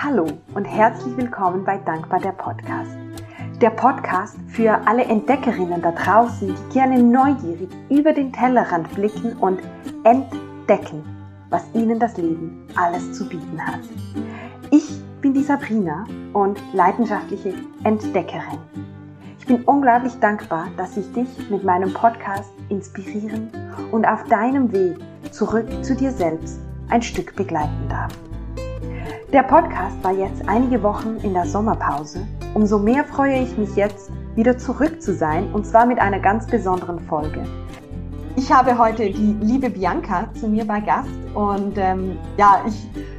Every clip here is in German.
Hallo und herzlich willkommen bei Dankbar der Podcast. Der Podcast für alle Entdeckerinnen da draußen, die gerne neugierig über den Tellerrand blicken und entdecken, was ihnen das Leben alles zu bieten hat. Ich bin die Sabrina und leidenschaftliche Entdeckerin. Ich bin unglaublich dankbar, dass ich dich mit meinem Podcast inspirieren und auf deinem Weg zurück zu dir selbst ein Stück begleiten darf. Der Podcast war jetzt einige Wochen in der Sommerpause. Umso mehr freue ich mich jetzt, wieder zurück zu sein und zwar mit einer ganz besonderen Folge. Ich habe heute die liebe Bianca zu mir bei Gast und ähm, ja, ich, ich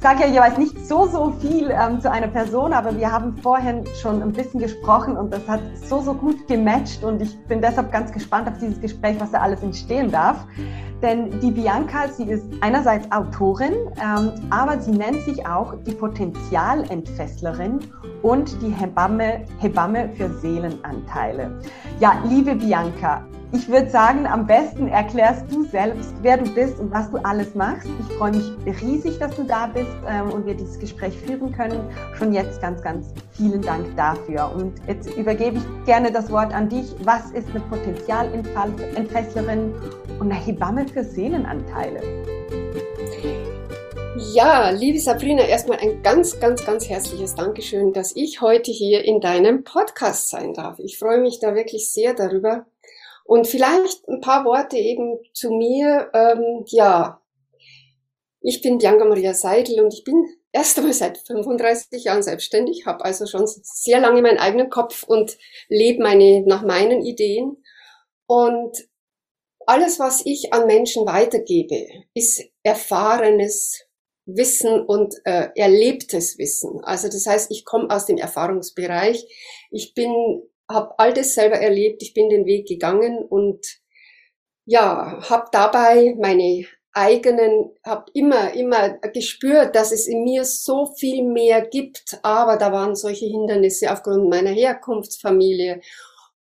sage ja jeweils nicht so, so viel ähm, zu einer Person, aber wir haben vorhin schon ein bisschen gesprochen und das hat so, so gut gematcht und ich bin deshalb ganz gespannt auf dieses Gespräch, was da alles entstehen darf. Denn die Bianca, sie ist einerseits Autorin, ähm, aber sie nennt sich auch die Potenzialentfesslerin und die Hebamme, Hebamme für Seelenanteile. Ja, liebe Bianca, ich würde sagen, am besten erklärst du selbst, wer du bist und was du alles machst. Ich freue mich riesig, dass du da bist ähm, und wir dieses Gespräch führen können. Schon jetzt ganz, ganz vielen Dank dafür. Und jetzt übergebe ich gerne das Wort an dich. Was ist eine Potenzialentfesslerin und eine Hebamme für Seelenanteile? Ja, liebe Sabrina, erstmal ein ganz, ganz, ganz herzliches Dankeschön, dass ich heute hier in deinem Podcast sein darf. Ich freue mich da wirklich sehr darüber und vielleicht ein paar Worte eben zu mir. Ähm, ja, ich bin Bianca Maria Seidel und ich bin erst einmal seit 35 Jahren selbstständig, habe also schon sehr lange meinen eigenen Kopf und lebe meine, nach meinen Ideen. Und alles, was ich an Menschen weitergebe, ist erfahrenes Wissen und äh, erlebtes Wissen. Also das heißt, ich komme aus dem Erfahrungsbereich. Ich bin habe all das selber erlebt, ich bin den Weg gegangen und ja, habe dabei meine eigenen, habe immer, immer gespürt, dass es in mir so viel mehr gibt, aber da waren solche Hindernisse aufgrund meiner Herkunftsfamilie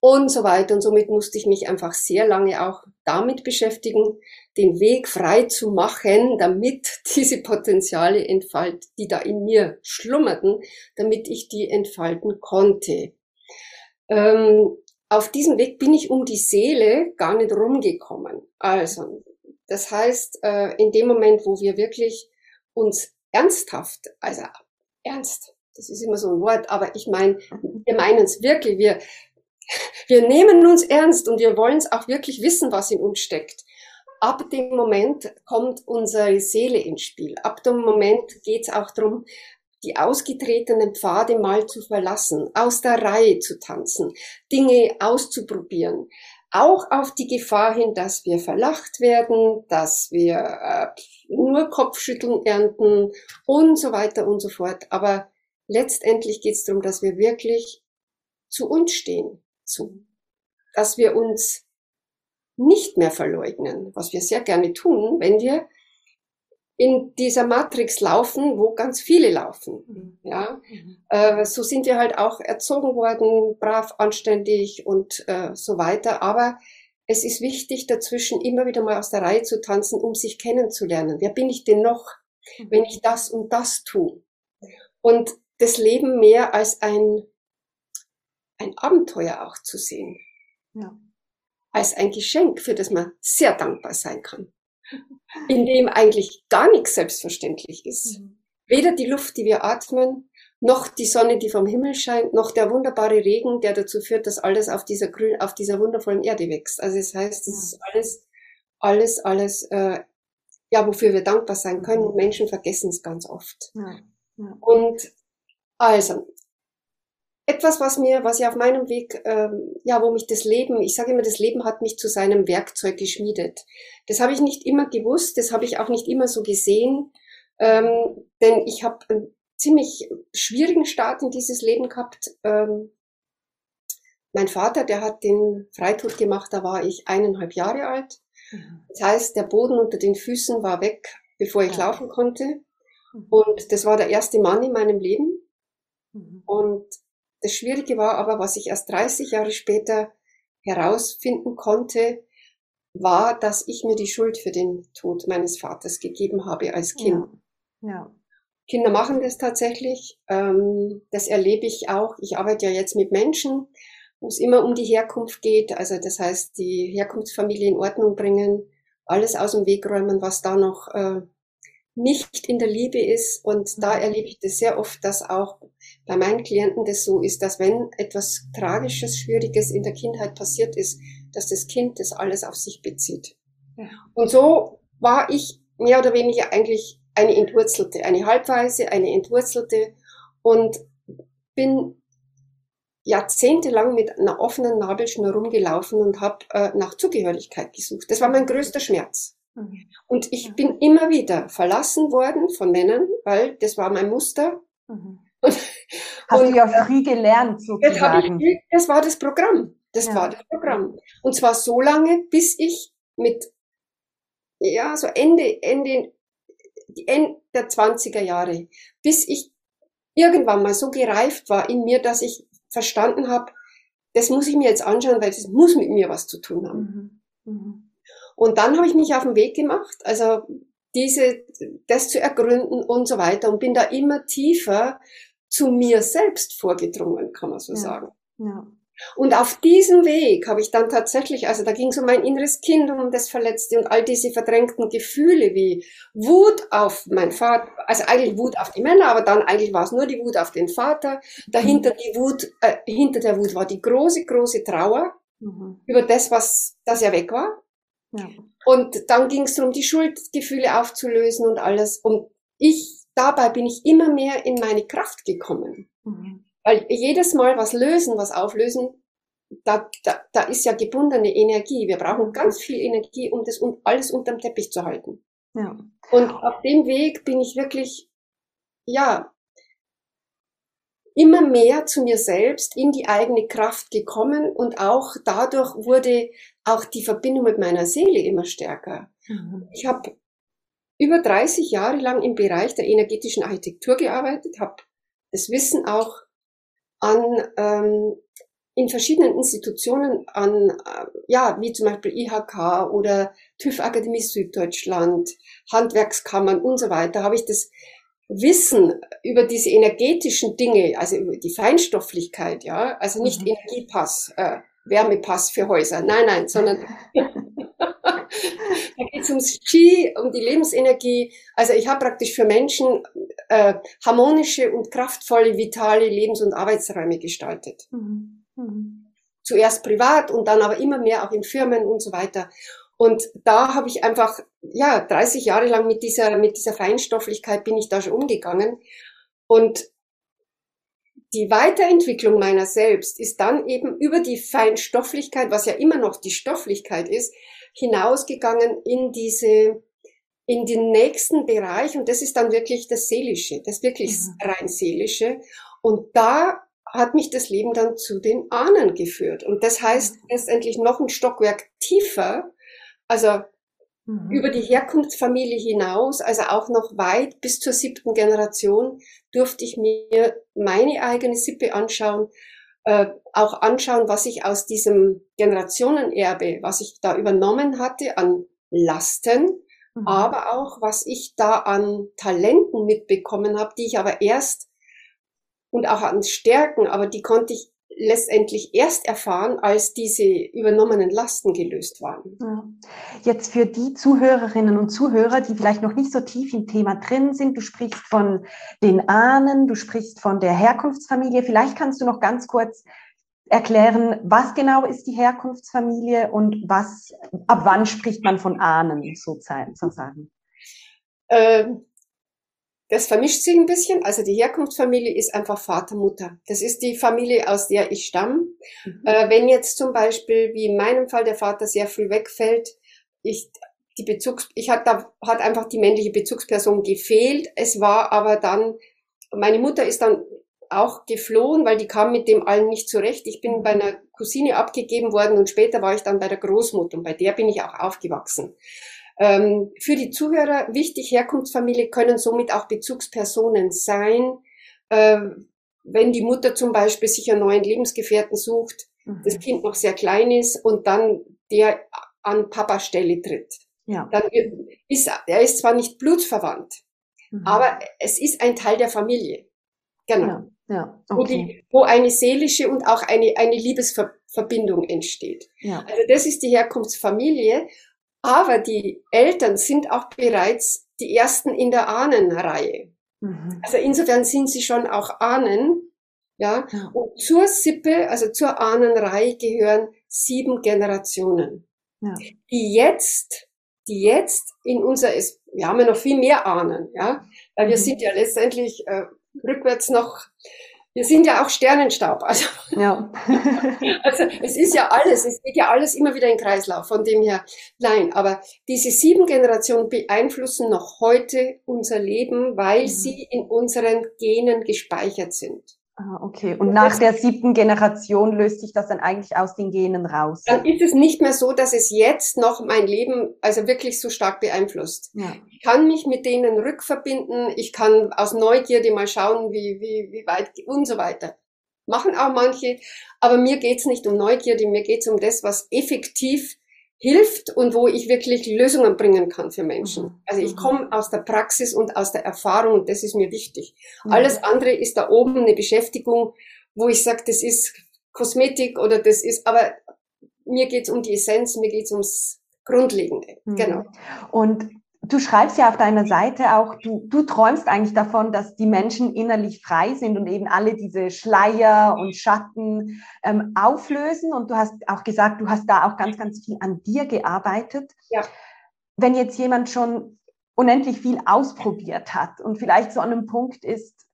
und so weiter. Und somit musste ich mich einfach sehr lange auch damit beschäftigen, den Weg frei zu machen, damit diese Potenziale entfalten, die da in mir schlummerten, damit ich die entfalten konnte. Ähm, auf diesem Weg bin ich um die Seele gar nicht rumgekommen. Also, das heißt, äh, in dem Moment, wo wir wirklich uns ernsthaft, also ernst, das ist immer so ein Wort, aber ich meine, wir meinen es wirklich, wir, wir nehmen uns ernst und wir wollen es auch wirklich wissen, was in uns steckt. Ab dem Moment kommt unsere Seele ins Spiel. Ab dem Moment geht es auch darum, die ausgetretenen Pfade mal zu verlassen, aus der Reihe zu tanzen, Dinge auszuprobieren, auch auf die Gefahr hin, dass wir verlacht werden, dass wir äh, nur Kopfschütteln ernten und so weiter und so fort. Aber letztendlich geht es darum, dass wir wirklich zu uns stehen, zu, dass wir uns nicht mehr verleugnen, was wir sehr gerne tun, wenn wir in dieser Matrix laufen, wo ganz viele laufen. Mhm. Ja, mhm. äh, so sind wir halt auch erzogen worden, brav, anständig und äh, so weiter. Aber es ist wichtig, dazwischen immer wieder mal aus der Reihe zu tanzen, um sich kennenzulernen. Wer bin ich denn noch, mhm. wenn ich das und das tue? Und das Leben mehr als ein, ein Abenteuer auch zu sehen. Ja. Als ein Geschenk, für das man sehr dankbar sein kann in dem eigentlich gar nichts selbstverständlich ist. Mhm. Weder die Luft, die wir atmen, noch die Sonne, die vom Himmel scheint, noch der wunderbare Regen, der dazu führt, dass alles auf dieser grün, auf dieser wundervollen Erde wächst. Also das heißt, es ist alles, alles, alles, äh, ja, wofür wir dankbar sein können. Mhm. Menschen vergessen es ganz oft. Ja. Ja. Und also, etwas, was mir, was ja auf meinem Weg, ähm, ja, wo mich das Leben, ich sage immer, das Leben hat mich zu seinem Werkzeug geschmiedet. Das habe ich nicht immer gewusst, das habe ich auch nicht immer so gesehen, ähm, denn ich habe einen ziemlich schwierigen Start in dieses Leben gehabt. Ähm, mein Vater, der hat den Freitod gemacht, da war ich eineinhalb Jahre alt. Mhm. Das heißt, der Boden unter den Füßen war weg, bevor ich ja. laufen konnte. Mhm. Und das war der erste Mann in meinem Leben. Mhm. Und das Schwierige war aber, was ich erst 30 Jahre später herausfinden konnte, war, dass ich mir die Schuld für den Tod meines Vaters gegeben habe als Kind. Ja. ja. Kinder machen das tatsächlich. Ähm, das erlebe ich auch. Ich arbeite ja jetzt mit Menschen, wo es immer um die Herkunft geht. Also das heißt, die Herkunftsfamilie in Ordnung bringen, alles aus dem Weg räumen, was da noch äh, nicht in der Liebe ist. Und da mhm. erlebe ich das sehr oft, dass auch bei meinen Klienten das so ist, dass wenn etwas Tragisches, Schwieriges in der Kindheit passiert ist, dass das Kind das alles auf sich bezieht. Ja. Und so war ich mehr oder weniger eigentlich eine Entwurzelte, eine Halbweise, eine Entwurzelte und bin jahrzehntelang mit einer offenen Nabelschnur rumgelaufen und habe äh, nach Zugehörigkeit gesucht. Das war mein größter Schmerz. Mhm. Und ich bin immer wieder verlassen worden von Männern, weil das war mein Muster. Mhm. Und, Hast und, du ja früh gelernt, sozusagen. Das, ich, das war das Programm. Das ja. war das Programm. Und zwar so lange, bis ich mit, ja, so Ende, Ende, Ende der 20er Jahre, bis ich irgendwann mal so gereift war in mir, dass ich verstanden habe, das muss ich mir jetzt anschauen, weil das muss mit mir was zu tun haben. Mhm. Mhm. Und dann habe ich mich auf den Weg gemacht, also diese, das zu ergründen und so weiter und bin da immer tiefer zu mir selbst vorgedrungen, kann man so ja. sagen. Ja. Und auf diesem Weg habe ich dann tatsächlich, also da ging es um mein inneres Kind und um das Verletzte und all diese verdrängten Gefühle wie Wut auf mein Vater, also eigentlich Wut auf die Männer, aber dann eigentlich war es nur die Wut auf den Vater. Dahinter die Wut, äh, hinter der Wut war die große, große Trauer mhm. über das, was, das ja weg war. Ja. Und dann ging es darum, die Schuldgefühle aufzulösen und alles. Und ich, dabei bin ich immer mehr in meine Kraft gekommen. Mhm. Weil jedes Mal was lösen, was auflösen, da, da, da ist ja gebundene Energie. Wir brauchen ganz viel Energie, um das alles unterm Teppich zu halten. Ja. Und auf dem Weg bin ich wirklich, ja, immer mehr zu mir selbst in die eigene Kraft gekommen und auch dadurch wurde auch die Verbindung mit meiner Seele immer stärker. Mhm. Ich habe über 30 Jahre lang im Bereich der energetischen Architektur gearbeitet, habe das Wissen auch an ähm, in verschiedenen Institutionen an, äh, ja, wie zum Beispiel IHK oder TÜV Akademie Süddeutschland, Handwerkskammern und so weiter, habe ich das Wissen über diese energetischen Dinge, also über die Feinstofflichkeit, ja, also nicht mhm. Energiepass, äh, Wärmepass für Häuser, nein, nein, sondern da geht es ums Ski, um die Lebensenergie. Also ich habe praktisch für Menschen äh, harmonische und kraftvolle, vitale Lebens- und Arbeitsräume gestaltet. Mhm. Mhm. Zuerst privat und dann aber immer mehr auch in Firmen und so weiter. Und da habe ich einfach, ja, 30 Jahre lang mit dieser, mit dieser Feinstofflichkeit bin ich da schon umgegangen. Und die Weiterentwicklung meiner selbst ist dann eben über die Feinstofflichkeit, was ja immer noch die Stofflichkeit ist, hinausgegangen in diese, in den nächsten Bereich. Und das ist dann wirklich das Seelische, das wirklich mhm. rein Seelische. Und da hat mich das Leben dann zu den Ahnen geführt. Und das heißt mhm. letztendlich noch ein Stockwerk tiefer, also mhm. über die Herkunftsfamilie hinaus, also auch noch weit bis zur siebten Generation, durfte ich mir meine eigene Sippe anschauen, äh, auch anschauen, was ich aus diesem Generationenerbe, was ich da übernommen hatte an Lasten, mhm. aber auch was ich da an Talenten mitbekommen habe, die ich aber erst und auch an Stärken, aber die konnte ich letztendlich erst erfahren, als diese übernommenen Lasten gelöst waren. Jetzt für die Zuhörerinnen und Zuhörer, die vielleicht noch nicht so tief im Thema drin sind, du sprichst von den Ahnen, du sprichst von der Herkunftsfamilie. Vielleicht kannst du noch ganz kurz erklären, was genau ist die Herkunftsfamilie und was, ab wann spricht man von Ahnen sozusagen? Ähm, das vermischt sich ein bisschen. Also die Herkunftsfamilie ist einfach Vater, Mutter. Das ist die Familie, aus der ich stamme. Mhm. Äh, wenn jetzt zum Beispiel, wie in meinem Fall, der Vater sehr früh wegfällt, ich, die Bezugs, ich hat da, hat einfach die männliche Bezugsperson gefehlt. Es war aber dann, meine Mutter ist dann auch geflohen, weil die kam mit dem allen nicht zurecht. Ich bin bei einer Cousine abgegeben worden und später war ich dann bei der Großmutter und bei der bin ich auch aufgewachsen. Ähm, für die Zuhörer wichtig, Herkunftsfamilie können somit auch Bezugspersonen sein. Äh, wenn die Mutter zum Beispiel sich einen neuen Lebensgefährten sucht, mhm. das Kind noch sehr klein ist und dann der an Papa Stelle tritt. Ja. Dann ist, er ist zwar nicht blutsverwandt, Mhm. Aber es ist ein Teil der Familie. Genau. Ja, ja, okay. wo, die, wo eine seelische und auch eine, eine Liebesverbindung entsteht. Ja. Also das ist die Herkunftsfamilie. Aber die Eltern sind auch bereits die ersten in der Ahnenreihe. Mhm. Also insofern sind sie schon auch Ahnen. Ja, Ja. und zur Sippe, also zur Ahnenreihe gehören sieben Generationen, Ja. die jetzt, die jetzt in unser, wir haben ja noch viel mehr Ahnen, ja, weil wir Mhm. sind ja letztendlich äh, rückwärts noch, wir sind ja auch Sternenstaub, also Ja. also es ist ja alles, es geht ja alles immer wieder in Kreislauf, von dem her, nein, aber diese sieben Generationen beeinflussen noch heute unser Leben, weil Mhm. sie in unseren Genen gespeichert sind. Ah, okay. Und nach der siebten Generation löst sich das dann eigentlich aus den Genen raus. Dann ist es nicht mehr so, dass es jetzt noch mein Leben also wirklich so stark beeinflusst. Ja. Ich kann mich mit denen rückverbinden, ich kann aus Neugierde mal schauen, wie, wie, wie weit und so weiter. Machen auch manche, aber mir geht's nicht um Neugierde, mir geht's um das, was effektiv hilft und wo ich wirklich Lösungen bringen kann für Menschen. Mhm. Also ich Mhm. komme aus der Praxis und aus der Erfahrung und das ist mir wichtig. Ja. Alles andere ist da oben eine Beschäftigung, wo ich sage, das ist Kosmetik oder das ist, aber mir geht's um die Essenz, mir geht's ums Grundlegende. Mhm. Genau. Und du schreibst ja auf deiner Seite auch, du, du träumst eigentlich davon, dass die Menschen innerlich frei sind und eben alle diese Schleier und Schatten ähm, auflösen. Und du hast auch gesagt, du hast da auch ganz, ganz viel an dir gearbeitet. Ja. Wenn jetzt jemand schon unendlich viel ausprobiert hat und vielleicht so an einem Punkt ist,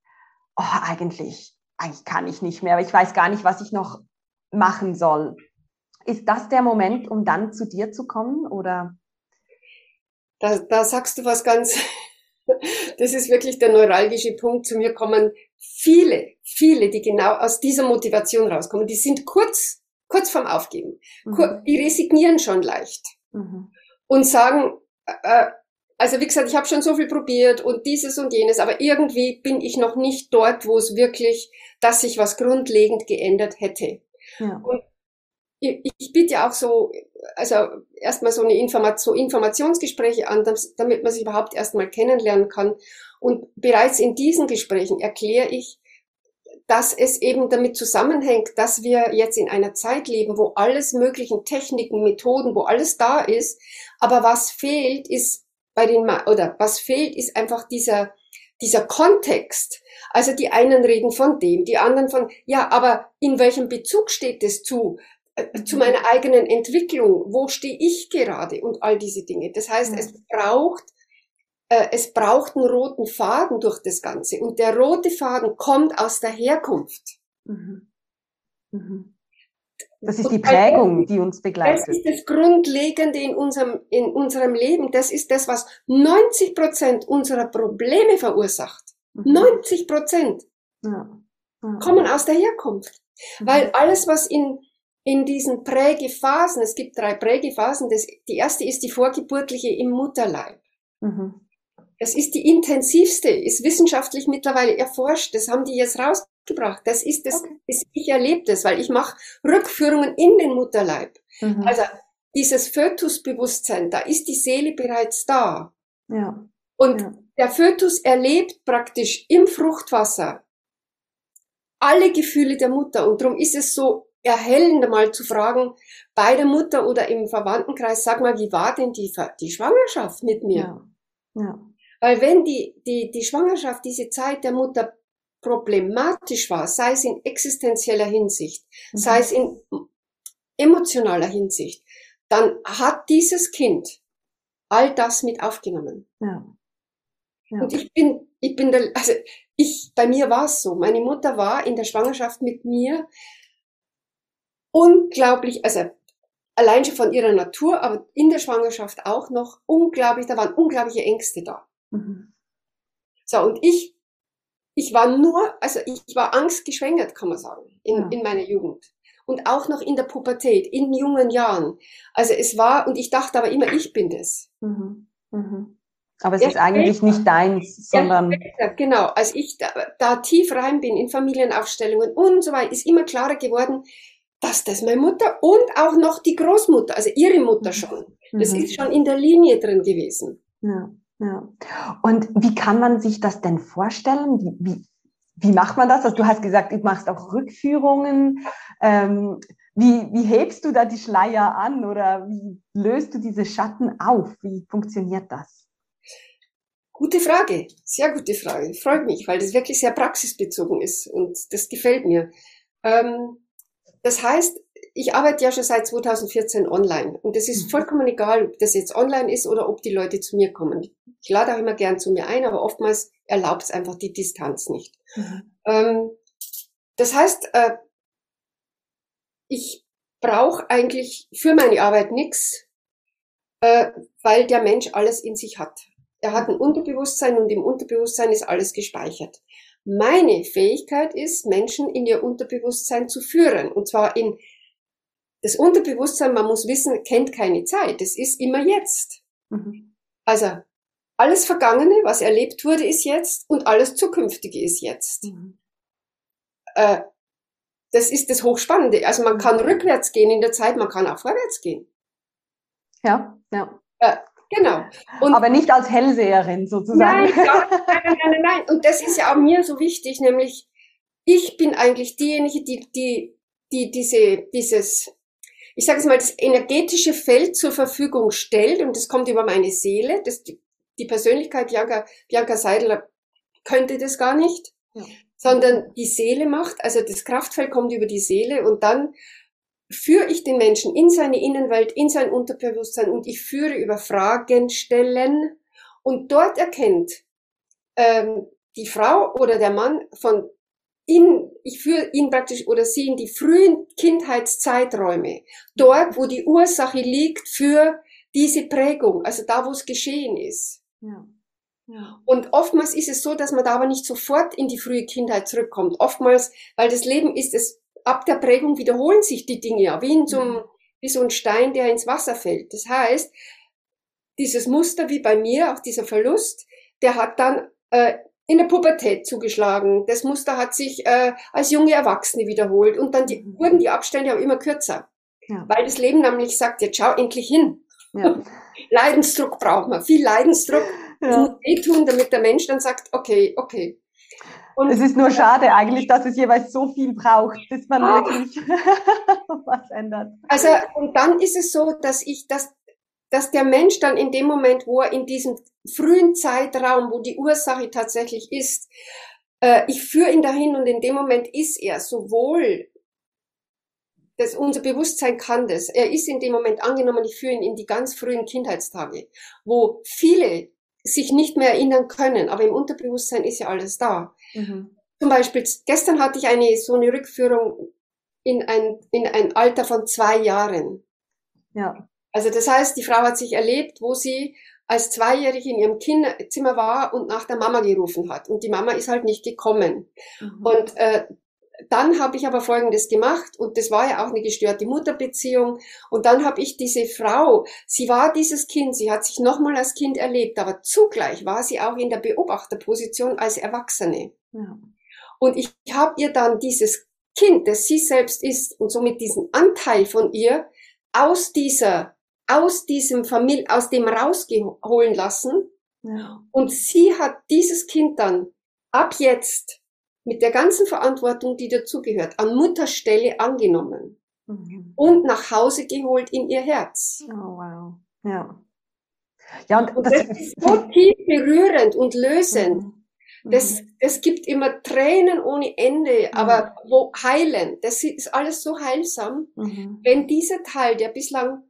oh, eigentlich, eigentlich kann ich nicht mehr, aber ich weiß gar nicht, was ich noch machen soll. Ist das der Moment, um dann zu dir zu kommen oder? Da, da sagst du was ganz, das ist wirklich der neuralgische Punkt. Zu mir kommen viele, viele, die genau aus dieser Motivation rauskommen. Die sind kurz, kurz vorm Aufgeben. Kur- Die resignieren schon leicht Mhm. und sagen, äh, also wie gesagt, ich habe schon so viel probiert und dieses und jenes, aber irgendwie bin ich noch nicht dort, wo es wirklich, dass sich was grundlegend geändert hätte. Ja. Ich, ich biete auch so, also erstmal so eine Information, Informationsgespräche an, damit man sich überhaupt erstmal kennenlernen kann. Und bereits in diesen Gesprächen erkläre ich, dass es eben damit zusammenhängt, dass wir jetzt in einer Zeit leben, wo alles möglichen Techniken, Methoden, wo alles da ist. Aber was fehlt, ist bei den, oder was fehlt, ist einfach dieser, dieser Kontext. Also die einen reden von dem, die anderen von, ja, aber in welchem Bezug steht es zu? Äh, zu meiner eigenen Entwicklung, wo stehe ich gerade und all diese Dinge. Das heißt, es braucht äh, es braucht einen roten Faden durch das Ganze und der rote Faden kommt aus der Herkunft. Mhm. Mhm. Das ist die Prägung, die uns Das begleitet. ist das Grundlegende in unserem, in unserem Leben. Das ist das, was 90 Prozent unserer Probleme verursacht. Mhm. 90 Prozent Ja. Ja. kommen aus der Herkunft. Mhm. Weil alles, was in, in diesen Prägephasen, es gibt drei Prägephasen, das, die erste ist die vorgeburtliche im Mutterleib. Mhm. Das ist die intensivste, ist wissenschaftlich mittlerweile erforscht. Das haben die jetzt rausgebracht. Das ist das, Okay. ist, ich erlebe das, weil ich mache Rückführungen in den Mutterleib. Mhm. Also dieses Fötusbewusstsein, da ist die Seele bereits da. ja. Und Ja. der Fötus erlebt praktisch im Fruchtwasser alle Gefühle der Mutter. Und darum ist es so erhellend, mal zu fragen, bei der Mutter oder im Verwandtenkreis, sag mal, wie war denn die, die Schwangerschaft mit mir? Ja. Ja. Weil wenn die, die, die Schwangerschaft, diese Zeit der Mutter problematisch war, sei es in existenzieller Hinsicht, Mhm. sei es in emotionaler Hinsicht, dann hat dieses Kind all das mit aufgenommen. Ja. Ja. Und ich bin, ich bin der, also ich, bei mir war es so. Meine Mutter war in der Schwangerschaft mit mir unglaublich, also allein schon von ihrer Natur, aber in der Schwangerschaft auch noch unglaublich, da waren unglaubliche Ängste da. Mhm. So, und ich, ich war nur, also ich war angstgeschwängert, kann man sagen, in, Ja. in meiner Jugend. Und auch noch in der Pubertät, in jungen Jahren. Also es war, und ich dachte aber immer, ich bin das. Mhm. Mhm. Aber es Erst ist eigentlich später. nicht deins, sondern Ja, genau, als ich da, da tief rein bin in Familienaufstellungen und so weiter, ist immer klarer geworden, dass das meine Mutter und auch noch die Großmutter, also ihre Mutter Mhm. schon. Das Mhm. ist schon in der Linie drin gewesen. ja. Ja. Und wie kann man sich das denn vorstellen? Wie, wie, wie macht man das? Also du hast gesagt, du machst auch Rückführungen. Ähm, wie, wie hebst du da die Schleier an oder wie löst du diese Schatten auf? Wie funktioniert das? Gute Frage, sehr gute Frage. Freut mich, weil das wirklich sehr praxisbezogen ist und das gefällt mir. Ähm, das heißt, ich arbeite ja schon seit 2014 online und es ist mhm. vollkommen egal, ob das jetzt online ist oder ob die Leute zu mir kommen. Ich lade auch immer gern zu mir ein, aber oftmals erlaubt es einfach die Distanz nicht. Mhm. Ähm, das heißt, äh, ich brauche eigentlich für meine Arbeit nichts, äh, weil der Mensch alles in sich hat. Er hat ein Unterbewusstsein und im Unterbewusstsein ist alles gespeichert. Meine Fähigkeit ist, Menschen in ihr Unterbewusstsein zu führen. Und zwar in das Unterbewusstsein, man muss wissen, kennt keine Zeit. Es ist immer jetzt. Mhm. Also alles Vergangene, was erlebt wurde, ist jetzt und alles Zukünftige ist jetzt. Mhm. Äh, das ist das Hochspannende. Also man kann mhm. rückwärts gehen in der Zeit, man kann auch vorwärts gehen. Ja, ja. Äh, Genau. Und Aber nicht als Hellseherin sozusagen. Nein, nein, nein, nein, nein. Und das ist ja auch mir so wichtig, nämlich ich bin eigentlich diejenige, die, die, die diese, dieses, ich sage es mal, das energetische Feld zur Verfügung stellt und das kommt über meine Seele. Das, die, die Persönlichkeit Bianca, Bianca Seidler könnte das gar nicht, ja. sondern die Seele macht, also das Kraftfeld kommt über die Seele und dann führe ich den Menschen in seine Innenwelt, in sein Unterbewusstsein und ich führe über Fragen stellen und dort erkennt ähm, die Frau oder der Mann von in, ich führe ihn praktisch oder sie in die frühen Kindheitszeiträume, dort, wo die Ursache liegt für diese Prägung, also da, wo es geschehen ist. Ja. Ja. Und oftmals ist es so, dass man da aber nicht sofort in die frühe Kindheit zurückkommt. Oftmals, weil das Leben ist, es ab der Prägung wiederholen sich die Dinge ja, wie, in so einem, mhm. wie so ein Stein, der ins Wasser fällt. Das heißt, dieses Muster wie bei mir, auch dieser Verlust, der hat dann äh, in der Pubertät zugeschlagen. Das Muster hat sich äh, als junge Erwachsene wiederholt und dann die, mhm. wurden die Abstände auch immer kürzer. Ja. Weil das Leben nämlich sagt, jetzt schau endlich hin. Ja. Leidensdruck braucht man, viel Leidensdruck. Ja. muss eh tun, damit der Mensch dann sagt, okay, okay, und es ist nur schade eigentlich, dass es jeweils so viel braucht, bis man ah. wirklich was ändert. Also, und dann ist es so, dass ich, dass, dass der Mensch dann in dem Moment, wo er in diesem frühen Zeitraum, wo die Ursache tatsächlich ist, äh, ich führe ihn dahin und in dem Moment ist er sowohl das, unser Bewusstsein kann das. Er ist in dem Moment angenommen, ich führe ihn in die ganz frühen Kindheitstage, wo viele sich nicht mehr erinnern können, aber im Unterbewusstsein ist ja alles da. Mhm. Zum Beispiel, gestern hatte ich eine, so eine Rückführung in ein, in ein Alter von zwei Jahren. Ja. Also das heißt, die Frau hat sich erlebt, wo sie als Zweijährige in ihrem Kinderzimmer war und nach der Mama gerufen hat. Und die Mama ist halt nicht gekommen. Mhm. Und äh, dann habe ich aber Folgendes gemacht und das war ja auch eine gestörte Mutterbeziehung. Und dann habe ich diese Frau, sie war dieses Kind, sie hat sich nochmal als Kind erlebt, aber zugleich war sie auch in der Beobachterposition als Erwachsene. Ja. Und ich habe ihr dann dieses Kind, das sie selbst ist und somit diesen Anteil von ihr aus dieser, aus diesem Familie, aus dem rausgeholen lassen. Ja. Und sie hat dieses Kind dann ab jetzt mit der ganzen Verantwortung, die dazugehört, an Mutterstelle angenommen mhm. und nach Hause geholt in ihr Herz. Oh, wow. Ja. Ja, und, und das, das, ist so tief berührend und lösend. Mhm. Das, mhm. das gibt immer Tränen ohne Ende, mhm. aber wo heilen. Das ist alles so heilsam, mhm. wenn dieser Teil, der bislang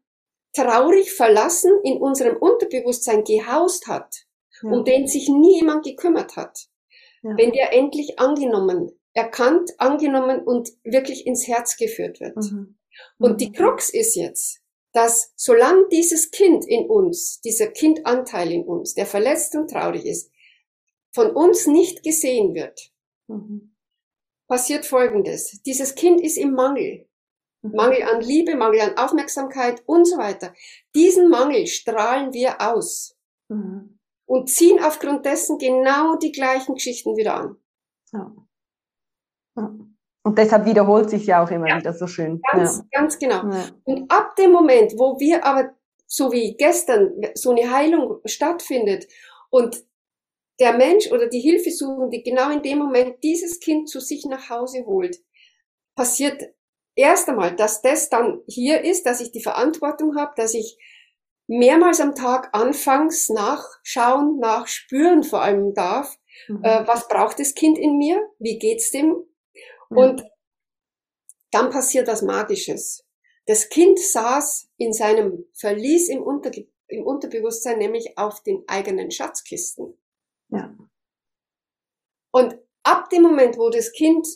traurig verlassen in unserem Unterbewusstsein gehaust hat, ja. um den sich nie jemand gekümmert hat, ja. wenn der endlich angenommen, erkannt, angenommen und wirklich ins Herz geführt wird. Mhm. Und die mhm. Krux ist jetzt, dass solange dieses Kind in uns, dieser Kindanteil in uns, der verletzt und traurig ist, von uns nicht gesehen wird, mhm. passiert Folgendes. Dieses Kind ist im Mangel. Mhm. Mangel an Liebe, Mangel an Aufmerksamkeit und so weiter. Diesen Mangel strahlen wir aus. Mhm und ziehen aufgrund dessen genau die gleichen Geschichten wieder an. Ja. ja. Und deshalb wiederholt sich ja auch immer ja. wieder so schön. Ganz, ganz genau. Und ab dem Moment, wo wir aber, so wie gestern, so eine Heilung stattfindet Und der Mensch oder die Hilfesuchende genau in dem Moment dieses Kind zu sich nach Hause holt, passiert erst einmal, dass das dann hier ist, dass ich die Verantwortung habe, dass ich mehrmals am Tag anfangs nachschauen, nachspüren vor allem darf, mhm. äh, was braucht das Kind in mir, wie geht's dem? Mhm. Und dann passiert was Magisches. Das Kind saß in seinem Verlies im, Unterge im Unterbewusstsein, nämlich auf den eigenen Schatzkisten. Ja. Und ab dem Moment, wo das Kind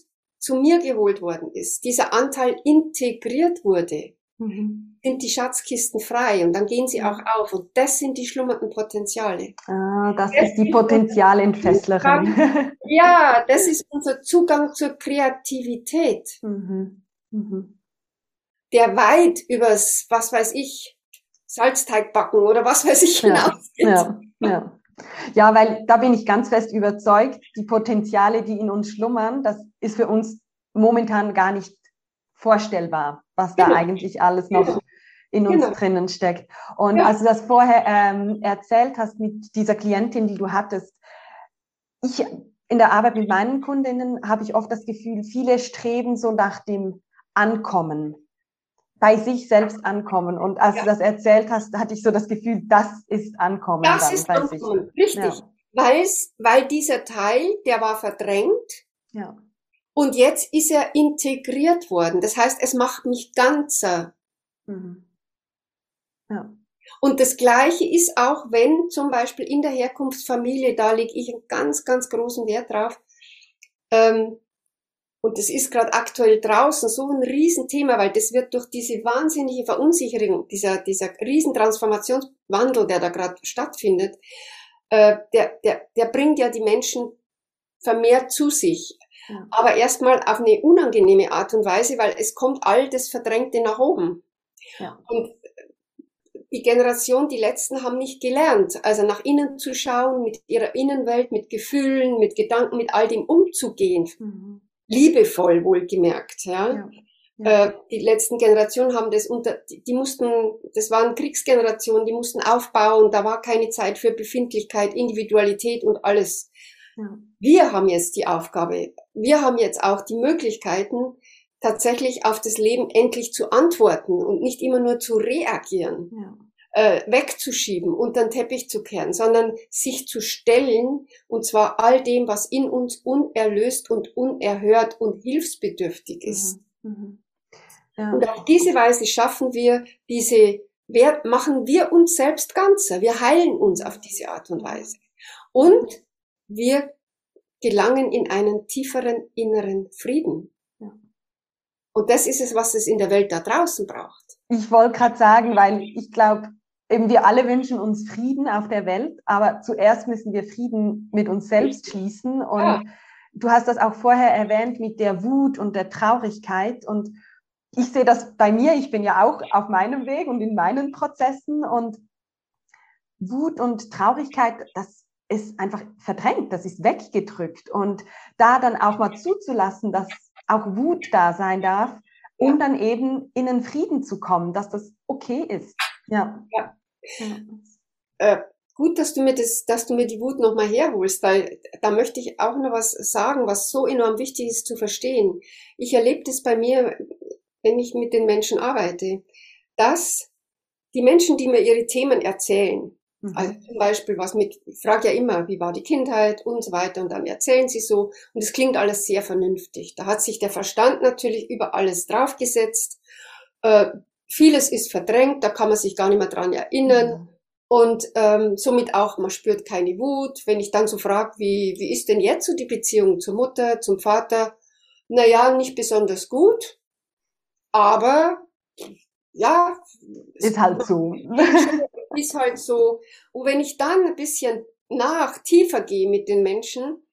zu mir geholt worden ist, dieser Anteil integriert wurde, mhm. sind die Schatzkisten frei und dann gehen sie auch auf und das sind die schlummernden Potenziale. Ah, das, das ist die Potenzialentfesslerin. ja, das ist unser Zugang zur Kreativität. Mhm. Mhm. Der weit übers, was weiß ich, Salzteig backen oder was weiß ich hinausgeht. Ja, ja, ja. Ja, weil da bin ich ganz fest überzeugt, die Potenziale, die in uns schlummern, das ist für uns momentan gar nicht vorstellbar, was genau. da eigentlich alles noch genau. in uns genau. drinnen steckt. Und ja. als du das vorher ähm, erzählt hast mit dieser Klientin, die du hattest, ich in der Arbeit mit meinen Kundinnen habe ich oft das Gefühl, viele streben so nach dem Ankommen bei sich selbst ankommen. Und als ja. du das erzählt hast, hatte ich so das Gefühl, das ist Ankommen. Das ist bei Ankommen, sich. richtig. Ja. Weil's, weil dieser Teil, der war verdrängt. Ja. Und jetzt ist er integriert worden. Das heißt, es macht mich ganzer. Mhm. Ja. Und das Gleiche ist auch, wenn zum Beispiel in der Herkunftsfamilie, da lege ich einen ganz, ganz großen Wert drauf, ähm, und das ist gerade aktuell draußen so ein Riesenthema, weil das wird durch diese wahnsinnige Verunsicherung, dieser, dieser Riesentransformationswandel, der da gerade stattfindet, äh, der, der, der bringt ja die Menschen vermehrt zu sich. Ja. Aber erstmal auf eine unangenehme Art und Weise, weil es kommt all das Verdrängte nach oben. Ja. Und die Generation, die letzten haben nicht gelernt, also nach innen zu schauen, mit ihrer Innenwelt, mit Gefühlen, mit Gedanken, mit all dem umzugehen. Mhm liebevoll wohlgemerkt, ja. ja. Äh, die letzten Generationen haben das unter, die, die mussten, das waren Kriegsgenerationen, die mussten aufbauen, da war keine Zeit für Befindlichkeit, Individualität und alles. Ja. Wir haben jetzt die Aufgabe, wir haben jetzt auch die Möglichkeiten, tatsächlich auf das Leben endlich zu antworten und nicht immer nur zu reagieren. Ja äh, wegzuschieben, unter den Teppich zu kehren, sondern sich zu stellen, und zwar all dem, was in uns unerlöst und unerhört und hilfsbedürftig ist. Mhm. Mhm. Ja. Und auf diese Weise schaffen wir diese, Wert, machen wir uns selbst ganzer. Wir heilen uns auf diese Art und Weise. Und wir gelangen in einen tieferen inneren Frieden. Ja. Und das ist es, was es in der Welt da draußen braucht. Ich wollte gerade sagen, weil ich glaube, eben wir alle wünschen uns Frieden auf der Welt, aber zuerst müssen wir Frieden mit uns selbst schließen. Und ja. du hast das auch vorher erwähnt mit der Wut und der Traurigkeit. Und ich sehe das bei mir, ich bin ja auch auf meinem Weg und in meinen Prozessen. Und Wut und Traurigkeit, das ist einfach verdrängt, das ist weggedrückt. Und da dann auch mal zuzulassen, dass auch Wut da sein darf, um dann eben in den Frieden zu kommen, dass das okay ist. Ja. ja. Äh, gut, dass du mir das, dass du mir die Wut nochmal herholst, weil da möchte ich auch noch was sagen, was so enorm wichtig ist zu verstehen. Ich erlebe das bei mir, wenn ich mit den Menschen arbeite, dass die Menschen, die mir ihre Themen erzählen, mhm. also zum Beispiel was mit, ich frage ja immer, wie war die Kindheit und so weiter, und dann erzählen sie so, und es klingt alles sehr vernünftig. Da hat sich der Verstand natürlich über alles draufgesetzt. Äh, Vieles ist verdrängt, da kann man sich gar nicht mehr dran erinnern. Mhm. Und ähm, somit auch, man spürt keine Wut. Wenn ich dann so frage, wie, wie ist denn jetzt so die Beziehung zur Mutter, zum Vater? Naja, nicht besonders gut. Aber ja. Ist halt so. Ist halt so. Und wenn ich dann ein bisschen nach, tiefer gehe mit den Menschen,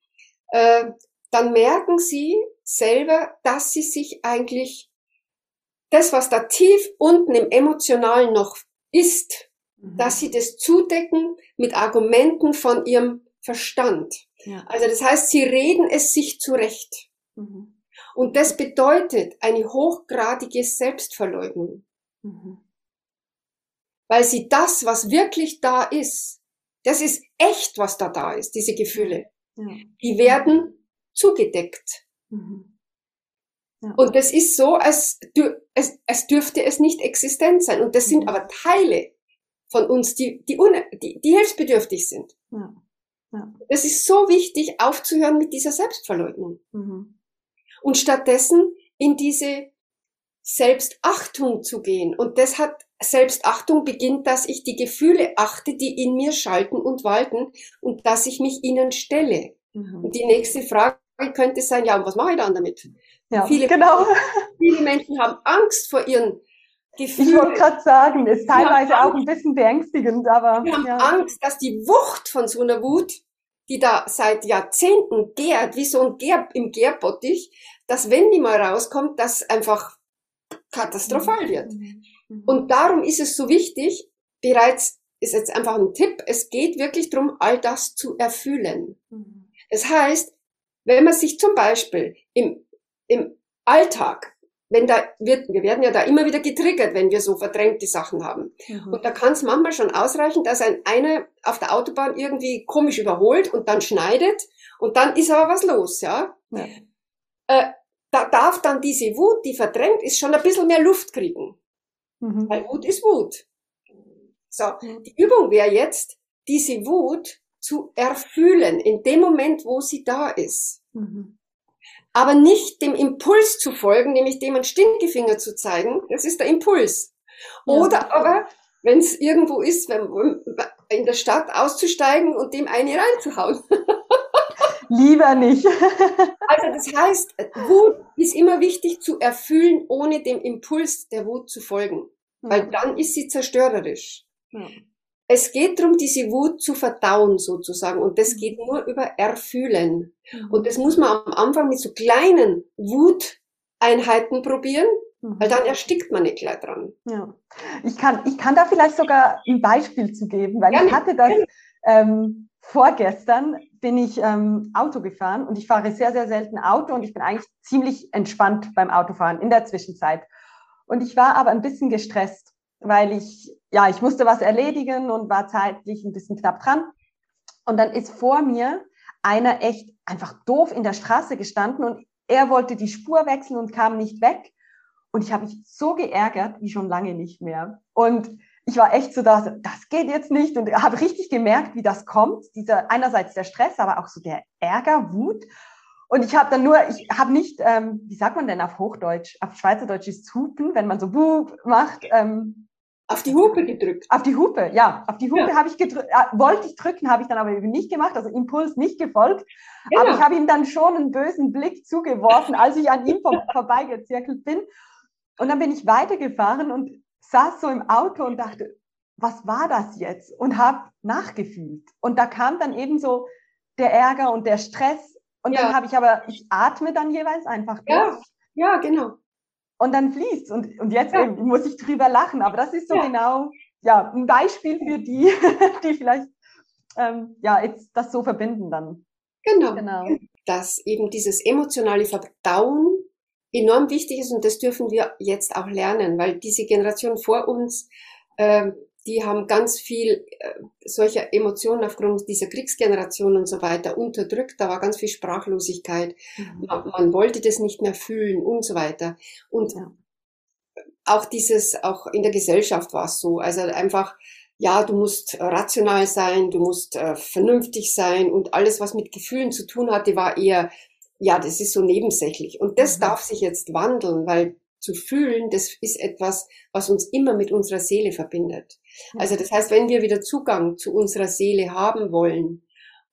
äh, dann merken sie selber, dass sie sich eigentlich das, was da tief unten im Emotionalen noch ist, mhm. dass sie das zudecken mit Argumenten von ihrem Verstand. Ja. Also das heißt, sie reden es sich zurecht. Mhm. Und das bedeutet eine hochgradige Selbstverleugnung. Mhm. Weil sie das, was wirklich da ist, Das ist echt, was da da ist, diese Gefühle. Ja. Die werden zugedeckt. Mhm. Ja. Und das ist so, als, als, als dürfte es nicht existent sein. Und das sind mhm. aber Teile von uns, die, die, die, die hilfsbedürftig sind. Ja. Ja. Es ist so wichtig, aufzuhören mit dieser Selbstverleugnung. Mhm. Und stattdessen in diese Selbstachtung zu gehen. Und das hat Selbstachtung beginnt, dass ich die Gefühle achte, die in mir schalten und walten und dass ich mich ihnen stelle. Mhm. Und die nächste Frage könnte sein, ja, und was mache ich dann damit? Ja, viele, genau. viele Menschen haben Angst vor ihren Gefühlen. Ich wollte gerade sagen, ist teilweise auch ein bisschen beängstigend, aber. Wir haben ja. Angst, dass die Wucht von so einer Wut, die da seit Jahrzehnten gärt, wie so ein Gär im Gärbottich, dass wenn die mal rauskommt, das einfach katastrophal mhm. wird. Mhm. mhm. Und darum ist es so wichtig, bereits ist jetzt einfach ein Tipp, es geht wirklich darum, all das zu erfüllen. Mhm. Das heißt, wenn man sich zum Beispiel im, im Alltag, wenn da wird, wir werden ja da immer wieder getriggert, wenn wir so verdrängte Sachen haben. Mhm. Und da kann es manchmal schon ausreichen, dass ein einer auf der Autobahn irgendwie komisch überholt und dann schneidet und dann ist aber was los, ja. ja. Äh, da darf dann diese Wut, die verdrängt ist, schon ein bisschen mehr Luft kriegen. Mhm. Weil Wut ist Wut. So, mhm. die Übung wäre jetzt, diese Wut zu erfühlen, in dem Moment, wo sie da ist. Mhm. Aber nicht dem Impuls zu folgen, nämlich dem einen Stinkefinger zu zeigen, das ist der Impuls. Ja. Oder aber, wenn es irgendwo ist, wenn, in der Stadt auszusteigen und dem eine reinzuhauen. Lieber nicht. also das heißt, Wut ist immer wichtig zu erfüllen, ohne dem Impuls der Wut zu folgen. Weil dann ist sie zerstörerisch. Es geht darum, diese Wut zu verdauen sozusagen. Und das geht nur über Erfühlen. Mhm. Und das muss man am Anfang mit so kleinen Wuteinheiten probieren, weil dann erstickt man nicht gleich dran. Ja. Ich kann, ich kann da vielleicht sogar ein Beispiel zu geben, weil ja, ich hatte das ähm, vorgestern bin ich ähm, Auto gefahren und ich fahre sehr, sehr selten Auto und ich bin eigentlich ziemlich entspannt beim Autofahren in der Zwischenzeit. Und ich war aber ein bisschen gestresst, weil ich ja, ich musste was erledigen und war zeitlich ein bisschen knapp dran. Und dann ist vor mir einer echt einfach doof in der Straße gestanden und er wollte die Spur wechseln und kam nicht weg. Und ich habe mich so geärgert wie schon lange nicht mehr. Und ich war echt so da, das geht jetzt nicht und habe richtig gemerkt, wie das kommt. Dieser einerseits der Stress, aber auch so der Ärger, Wut. Und ich habe dann nur, ich habe nicht, ähm, wie sagt man denn auf Hochdeutsch, auf Schweizerdeutsch ist Hupen, wenn man so Buh macht. Ähm, auf die Hupe gedrückt. Auf die Hupe, ja. Auf die Hupe ja. habe ich gedrückt, äh, wollte ich drücken, habe ich dann aber eben nicht gemacht, also Impuls nicht gefolgt. Genau. Aber ich habe ihm dann schon einen bösen Blick zugeworfen, als ich an ihm vor, vorbeigezirkelt bin. Und dann bin ich weitergefahren und saß so im Auto und dachte, was war das jetzt? Und habe nachgefühlt. Und da kam dann eben so der Ärger und der Stress. Und ja. dann habe ich aber, ich atme dann jeweils einfach durch. Ja, ja genau und dann fließt und, und jetzt ja. eben muss ich drüber lachen, aber das ist so ja. genau ja, ein Beispiel für die, die vielleicht ähm, ja, jetzt das so verbinden dann. Genau. genau. Dass eben dieses emotionale Verdauen enorm wichtig ist und das dürfen wir jetzt auch lernen, weil diese Generation vor uns ähm, die haben ganz viel äh, solcher Emotionen aufgrund dieser Kriegsgeneration und so weiter unterdrückt. Da war ganz viel Sprachlosigkeit. Mhm. Man, man, wollte das nicht mehr fühlen und so weiter. Und ja. auch dieses, auch in der Gesellschaft war es so. Also einfach, ja, du musst rational sein, du musst äh, vernünftig sein und alles, was mit Gefühlen zu tun hatte, war eher, ja, das ist so nebensächlich. Und das mhm. darf sich jetzt wandeln, weil zu fühlen, das ist etwas, was uns immer mit unserer Seele verbindet. Also das heißt, wenn wir wieder Zugang zu unserer Seele haben wollen,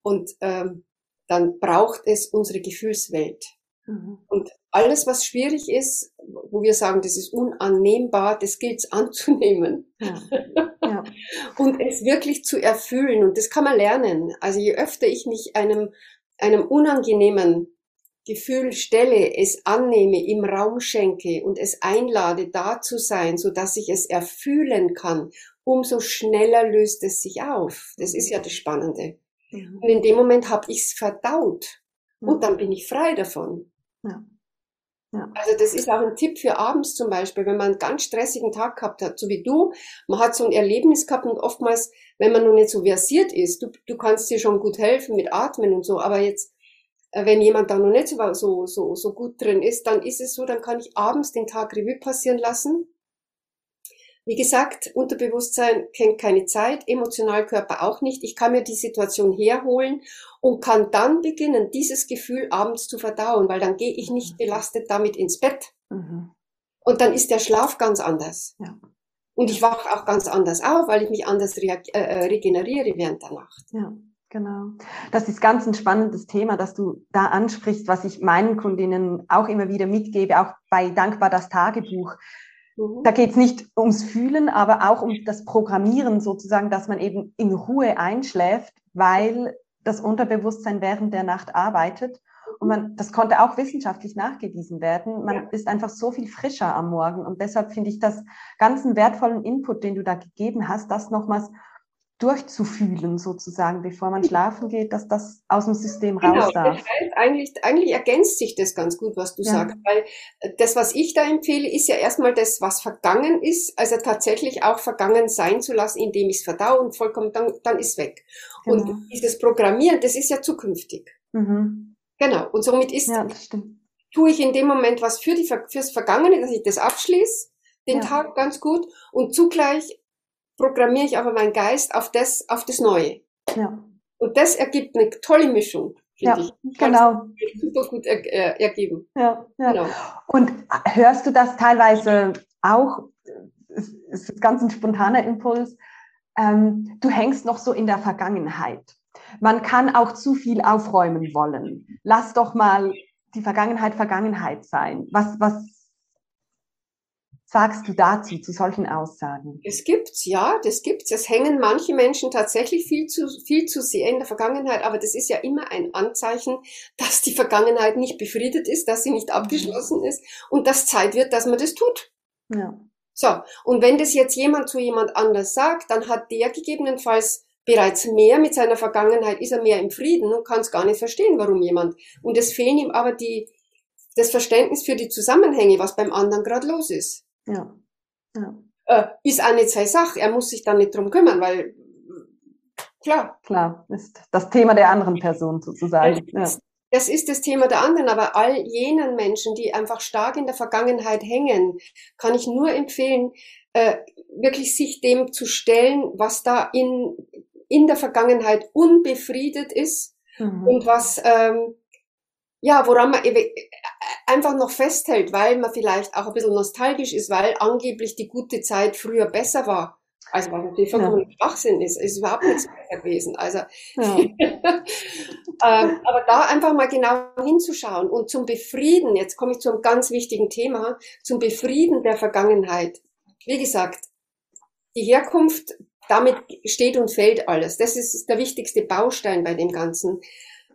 und ähm, dann braucht es unsere Gefühlswelt. Mhm. Und alles, was schwierig ist, wo wir sagen, das ist unannehmbar, das gilt es anzunehmen. Ja. Ja. und es wirklich zu erfüllen. Und das kann man lernen. Also je öfter ich mich einem, einem unangenehmen Gefühl stelle, es annehme, im Raum schenke und es einlade, da zu sein, so dass ich es erfühlen kann, umso schneller löst es sich auf. Das ist ja das Spannende. Mhm. Und in dem Moment habe ich es verdaut und dann bin ich frei davon. Ja. Ja. Also das ist auch ein Tipp für abends zum Beispiel, wenn man einen ganz stressigen Tag gehabt hat, so wie du, man hat so ein Erlebnis gehabt und oftmals, wenn man noch nicht so versiert ist, du, du kannst dir schon gut helfen mit Atmen und so, aber jetzt, wenn jemand da noch nicht so, so, so, so gut drin ist, dann ist es so, dann kann ich abends den Tag Revue passieren lassen wie gesagt, Unterbewusstsein kennt keine Zeit, Emotionalkörper auch nicht. Ich kann mir die Situation herholen und kann dann beginnen, dieses Gefühl abends zu verdauen, weil dann gehe ich nicht mhm. belastet damit ins Bett. Mhm. Und dann ist der Schlaf ganz anders. Ja. Und ich wache auch ganz anders auf, weil ich mich anders äh, äh, regeneriere während der Nacht. Ja. Genau. Das ist ganz ein spannendes Thema, dass du da ansprichst, was ich meinen Kundinnen auch immer wieder mitgebe, auch bei Dankbar das Tagebuch. Mhm. Da geht es nicht ums Fühlen, aber auch um das Programmieren sozusagen, dass man eben in Ruhe einschläft, weil das Unterbewusstsein während der Nacht arbeitet. Und man, das konnte auch wissenschaftlich nachgewiesen werden. Man ja. ist einfach so viel frischer am Morgen. Und deshalb finde ich das ganzen wertvollen Input, den du da gegeben hast, das nochmals durchzufühlen sozusagen, bevor man schlafen geht, dass das aus dem System genau, raus darf. Das heißt, eigentlich, eigentlich ergänzt sich das ganz gut, was du ja. sagst, weil äh, das, was ich da empfehle, ist ja erstmal das, was vergangen ist, also tatsächlich auch vergangen sein zu lassen, indem ich es verdaue und vollkommen, dann, dann ist weg. Genau. Und dieses Programmieren, das ist ja zukünftig. Mhm. Genau. Und somit ist, ja, tue ich in dem Moment was für die, fürs Vergangene, dass ich das abschließe, den ja. Tag ganz gut und zugleich programmiere ich aber meinen Geist auf das, auf das Neue. Ja. Und das ergibt eine tolle Mischung. Ja, ich. genau. Super gut er, äh, ergeben. Ja, ja. Genau. Und hörst du das teilweise auch? Es ist ganz ein spontaner Impuls. Ähm, du hängst noch so in der Vergangenheit. Man kann auch zu viel aufräumen wollen. Lass doch mal die Vergangenheit Vergangenheit sein. Was, was sagst du dazu, zu solchen Aussagen? Es gibt's, ja, das gibt's. Es hängen manche Menschen tatsächlich viel zu, viel zu sehr in der Vergangenheit, aber das ist ja immer ein Anzeichen, dass die Vergangenheit nicht befriedet ist, dass sie nicht abgeschlossen ist und dass Zeit wird, dass man das tut. Ja. So. Und wenn das jetzt jemand zu jemand anders sagt, dann hat der gegebenenfalls bereits mehr mit seiner Vergangenheit, ist er mehr im Frieden und kann es gar nicht verstehen, warum jemand. Und es fehlen ihm aber die, das Verständnis für die Zusammenhänge, was beim anderen gerade los ist. Ja. ja. Äh, ist auch nicht seine Sache. Er muss sich dann nicht drum kümmern, weil klar. Klar, ist das Thema der anderen Person sozusagen. Das, ja. das ist das Thema der anderen, aber all jenen Menschen, die einfach stark in der Vergangenheit hängen, kann ich nur empfehlen, äh, wirklich sich dem zu stellen, was da in, in der Vergangenheit unbefriedet ist mhm. und was ähm, ja, woran man einfach noch festhält, weil man vielleicht auch ein bisschen nostalgisch ist, weil angeblich die gute Zeit früher besser war. Also was natürlich vollkommen ja. Schwachsinn ist, ist überhaupt nichts besser gewesen. Also, ja. ähm, aber da einfach mal genau hinzuschauen und zum Befrieden, jetzt komme ich zu einem ganz wichtigen Thema, zum Befrieden der Vergangenheit. Wie gesagt, die Herkunft, damit steht und fällt alles. Das ist der wichtigste Baustein bei dem Ganzen.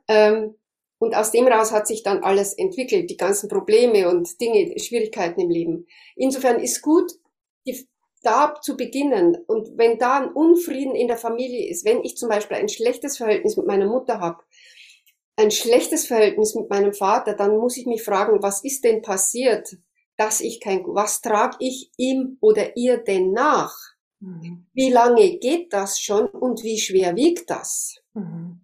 Ähm, und aus dem raus hat sich dann alles entwickelt, die ganzen Probleme und Dinge, Schwierigkeiten im Leben. Insofern ist gut, die, da zu beginnen. Und wenn da ein Unfrieden in der Familie ist, wenn ich zum Beispiel ein schlechtes Verhältnis mit meiner Mutter habe, ein schlechtes Verhältnis mit meinem Vater, dann muss ich mich fragen, was ist denn passiert, dass ich kein, was trage ich ihm oder ihr denn nach? Mhm. Wie lange geht das schon und wie schwer wiegt das? Mhm.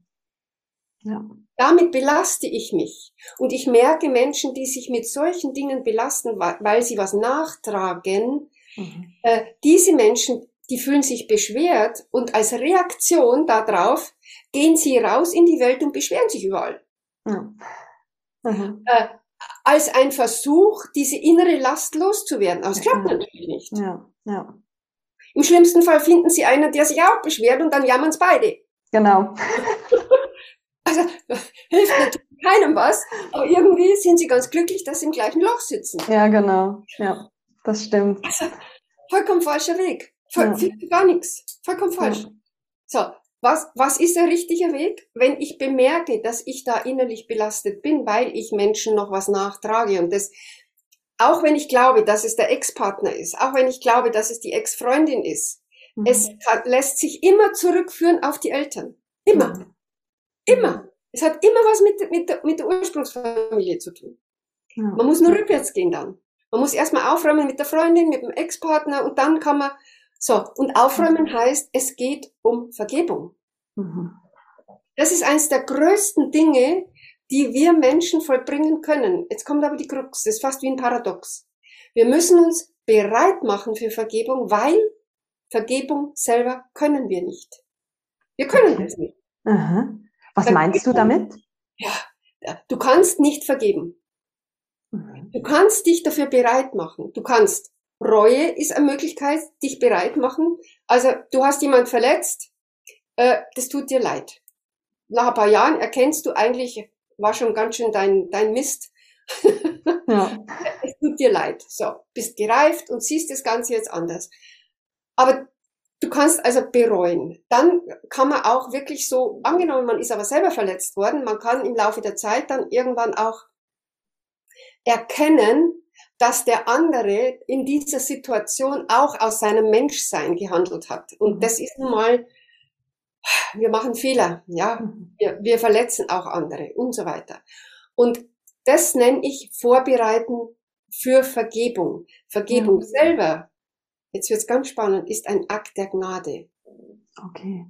Ja. Damit belaste ich mich. Und ich merke Menschen, die sich mit solchen Dingen belasten, weil sie was nachtragen, mhm. äh, diese Menschen, die fühlen sich beschwert und als Reaktion darauf gehen sie raus in die Welt und beschweren sich überall. Mhm. Mhm. Äh, als ein Versuch, diese innere Last loszuwerden. Aber es klappt natürlich nicht. Ja. Ja. Im schlimmsten Fall finden sie einen, der sich auch beschwert und dann jammern es beide. Genau. Also hilft natürlich keinem was, aber irgendwie sind sie ganz glücklich, dass sie im gleichen Loch sitzen. Ja, genau. Ja, das stimmt. Also, vollkommen falscher Weg. Voll, ja. Gar nichts. Vollkommen falsch. Ja. So, was, was ist der richtige Weg? Wenn ich bemerke, dass ich da innerlich belastet bin, weil ich Menschen noch was nachtrage und das, auch wenn ich glaube, dass es der Ex-Partner ist, auch wenn ich glaube, dass es die Ex-Freundin ist, mhm. es lässt sich immer zurückführen auf die Eltern. Immer. Mhm. Immer. Es hat immer was mit, mit, mit der Ursprungsfamilie zu tun. Ja. Man muss nur rückwärts gehen dann. Man muss erstmal aufräumen mit der Freundin, mit dem Ex-Partner und dann kann man, so. Und aufräumen mhm. heißt, es geht um Vergebung. Mhm. Das ist eines der größten Dinge, die wir Menschen vollbringen können. Jetzt kommt aber die Krux, das ist fast wie ein Paradox. Wir müssen uns bereit machen für Vergebung, weil Vergebung selber können wir nicht. Wir können das nicht. Aha. Was meinst du damit? Ja, du kannst nicht vergeben. Mhm. Du kannst dich dafür bereit machen. Du kannst. Reue ist eine Möglichkeit, dich bereit machen. Also du hast jemand verletzt, äh, das tut dir leid. Nach ein paar Jahren erkennst du eigentlich, war schon ganz schön dein, dein Mist. ja. Es tut dir leid. So, bist gereift und siehst das Ganze jetzt anders. Aber du kannst also bereuen. Dann kann man auch wirklich so, angenommen, man ist aber selber verletzt worden, man kann im Laufe der Zeit dann irgendwann auch erkennen, dass der andere in dieser Situation auch aus seinem Menschsein gehandelt hat. Und mhm. das ist nun mal, wir machen Fehler, ja, mhm. wir, wir verletzen auch andere und so weiter. Und das nenne ich Vorbereiten für Vergebung. Vergebung ja. selber, jetzt wird's ganz spannend, ist ein Akt der Gnade. Okay.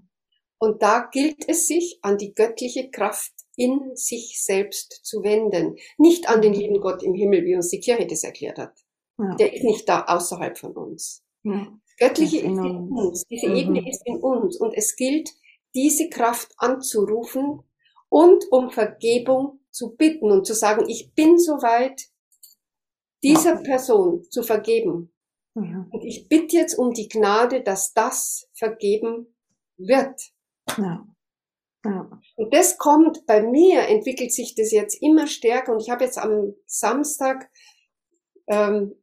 Und da gilt es sich an die göttliche Kraft in sich selbst zu wenden. Nicht an den lieben Gott im Himmel, wie uns die Kirche das erklärt hat. Ja. Der ist nicht da außerhalb von uns. Ja. Göttliche ist in, in uns. Diese mhm. Ebene ist in uns. Und es gilt, diese Kraft anzurufen und um Vergebung zu bitten und zu sagen, ich bin soweit, dieser. Person zu vergeben. Ja. Und ich bitte jetzt um die Gnade, dass das vergeben wird. Ja. Ja. Und das kommt bei mir, entwickelt sich das jetzt immer stärker. Und ich habe jetzt am Samstag ähm,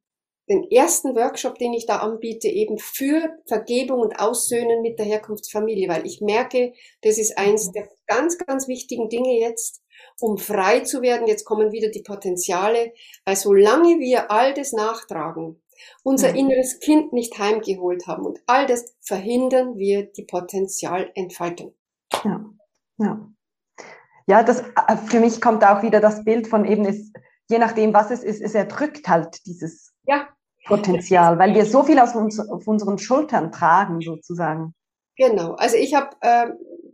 den ersten Workshop, den ich da anbiete, eben für Vergebung und Aussöhnen mit der Herkunftsfamilie, weil ich merke, das ist eins der ganz, ganz wichtigen Dinge jetzt, um frei zu werden. Jetzt kommen wieder die Potenziale, weil solange wir all das nachtragen, unser mhm. inneres Kind nicht heimgeholt haben und all das verhindern wir die Potenzialentfaltung. Ja, ja. Ja, das, äh, für mich kommt auch wieder das Bild von eben, es, je nachdem, was es ist, es erdrückt halt dieses ja. Potenzial, weil wir so viel aus uns, auf unseren Schultern tragen, sozusagen. Genau. Also ich habe äh,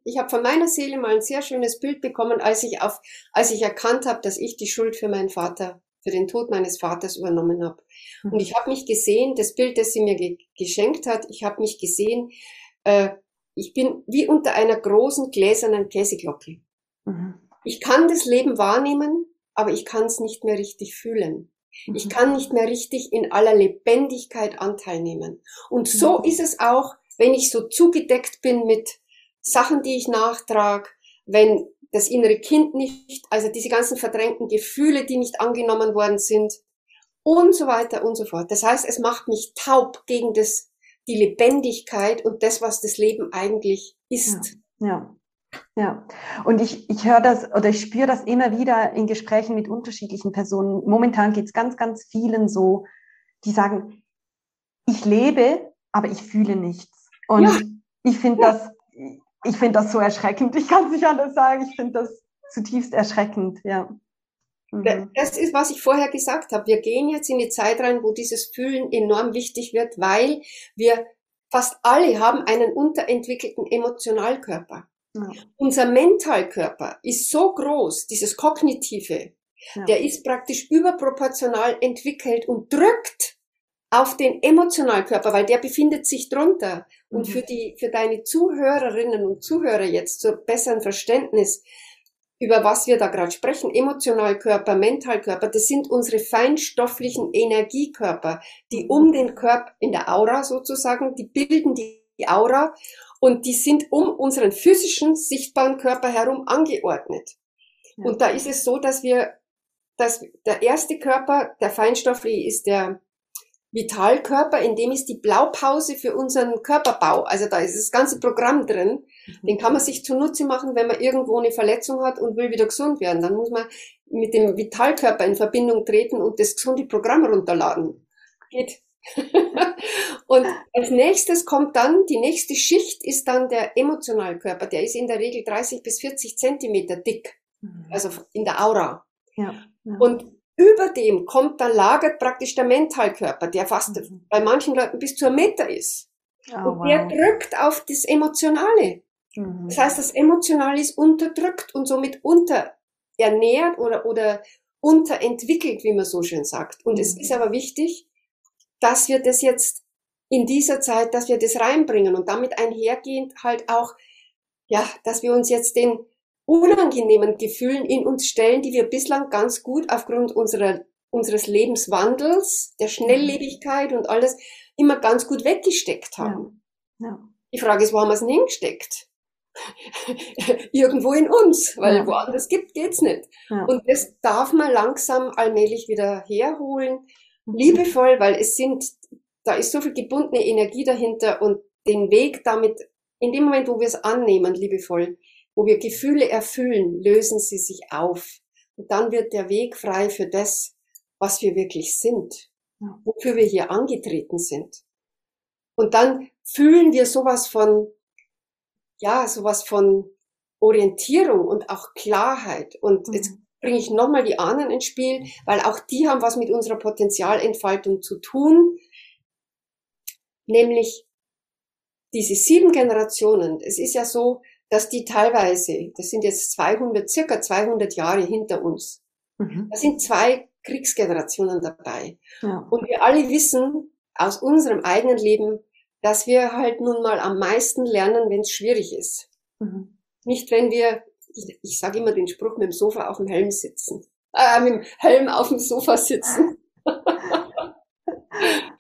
ich habe von meiner Seele mal ein sehr schönes Bild bekommen, als ich auf, als ich erkannt habe, dass ich die Schuld für meinen Vater, für den Tod meines Vaters übernommen habe. Mhm. Und ich habe mich gesehen, das Bild, das sie mir ge geschenkt hat, ich habe mich gesehen, äh, ich bin wie unter einer großen gläsernen Käseglocke. Mhm. Ich kann das Leben wahrnehmen, aber ich kann es nicht mehr richtig fühlen. Mhm. Ich kann nicht mehr richtig in aller Lebendigkeit Anteil nehmen. Und so mhm. ist es auch, wenn ich so zugedeckt bin mit Sachen, die ich nachtrage, wenn das innere Kind nicht, also diese ganzen verdrängten Gefühle, die nicht angenommen worden sind und so weiter und so fort. Das heißt, es macht mich taub gegen das, die Lebendigkeit und das, was das Leben eigentlich ist. Ja. ja. Ja, und ich, ich höre das oder ich spüre das immer wieder in Gesprächen mit unterschiedlichen Personen. Momentan geht es ganz, ganz vielen so, die sagen, ich lebe, aber ich fühle nichts. Und ja. ich finde ja. das, ich finde das so erschreckend. Ich kann es nicht anders sagen. Ich finde das zutiefst erschreckend, ja. Mhm. Das ist, was ich vorher gesagt habe. Wir gehen jetzt in die Zeit rein, wo dieses Fühlen enorm wichtig wird, weil wir fast alle haben einen unterentwickelten Emotionalkörper. Ja. Unser Mentalkörper ist so groß, dieses kognitive, ja. der ist praktisch überproportional entwickelt und drückt auf den Emotionalkörper, weil der befindet sich drunter. Und mhm. für die, für deine Zuhörerinnen und Zuhörer jetzt zur besseren Verständnis, über was wir da gerade sprechen, Emotionalkörper, Mentalkörper, das sind unsere feinstofflichen Energiekörper, die mhm. um den Körper, in der Aura sozusagen, die bilden die Aura und die sind um unseren physischen, sichtbaren Körper herum angeordnet. Ja. Und da ist es so, dass wir, dass der erste Körper, der feinstoffliche, ist der Vitalkörper, in dem ist die Blaupause für unseren Körperbau. Also da ist das ganze Programm drin. Mhm. Den kann man sich zunutze machen, wenn man irgendwo eine Verletzung hat und will wieder gesund werden. Dann muss man mit dem Vitalkörper in Verbindung treten und das gesunde Programm runterladen. Geht. und als nächstes kommt dann, die nächste Schicht ist dann der Emotionalkörper. Der ist in der Regel 30 bis 40 Zentimeter dick. Mhm. Also in der Aura. Ja, ja. Und über dem kommt, dann lagert praktisch der Mentalkörper, der fast mhm. bei manchen Leuten bis zur Meter ist. Oh, und wow. der drückt auf das Emotionale. Mhm. Das heißt, das Emotionale ist unterdrückt und somit unterernährt oder, oder unterentwickelt, wie man so schön sagt. Und mhm. es ist aber wichtig, dass wir das jetzt in dieser Zeit, dass wir das reinbringen und damit einhergehend halt auch, ja, dass wir uns jetzt den unangenehmen Gefühlen in uns stellen, die wir bislang ganz gut aufgrund unserer, unseres Lebenswandels, der Schnelllebigkeit und alles immer ganz gut weggesteckt haben. Ja. Ja. Die Frage ist, wo haben wir es denn hingesteckt? Irgendwo in uns, weil ja. woanders gibt, geht's nicht. Und das darf man langsam allmählich wieder herholen, mhm. liebevoll, weil es sind, da ist so viel gebundene Energie dahinter und den Weg damit, in dem Moment, wo wir es annehmen, liebevoll, wo wir Gefühle erfüllen, lösen sie sich auf. Und dann wird der Weg frei für das, was wir wirklich sind, wofür wir hier angetreten sind. Und dann fühlen wir sowas von, ja, sowas von Orientierung und auch Klarheit. Und mhm. jetzt bringe ich nochmal die Ahnen ins Spiel, weil auch die haben was mit unserer Potenzialentfaltung zu tun. Nämlich diese sieben Generationen. Es ist ja so, dass die teilweise, das sind jetzt 200, circa 200 Jahre hinter uns. Mhm. Da sind zwei Kriegsgenerationen dabei. Ja. Und wir alle wissen aus unserem eigenen Leben, dass wir halt nun mal am meisten lernen, wenn es schwierig ist. Mhm. Nicht, wenn wir, ich, ich sage immer den Spruch, mit dem Sofa auf dem Helm sitzen. Äh, mit dem Helm auf dem Sofa sitzen.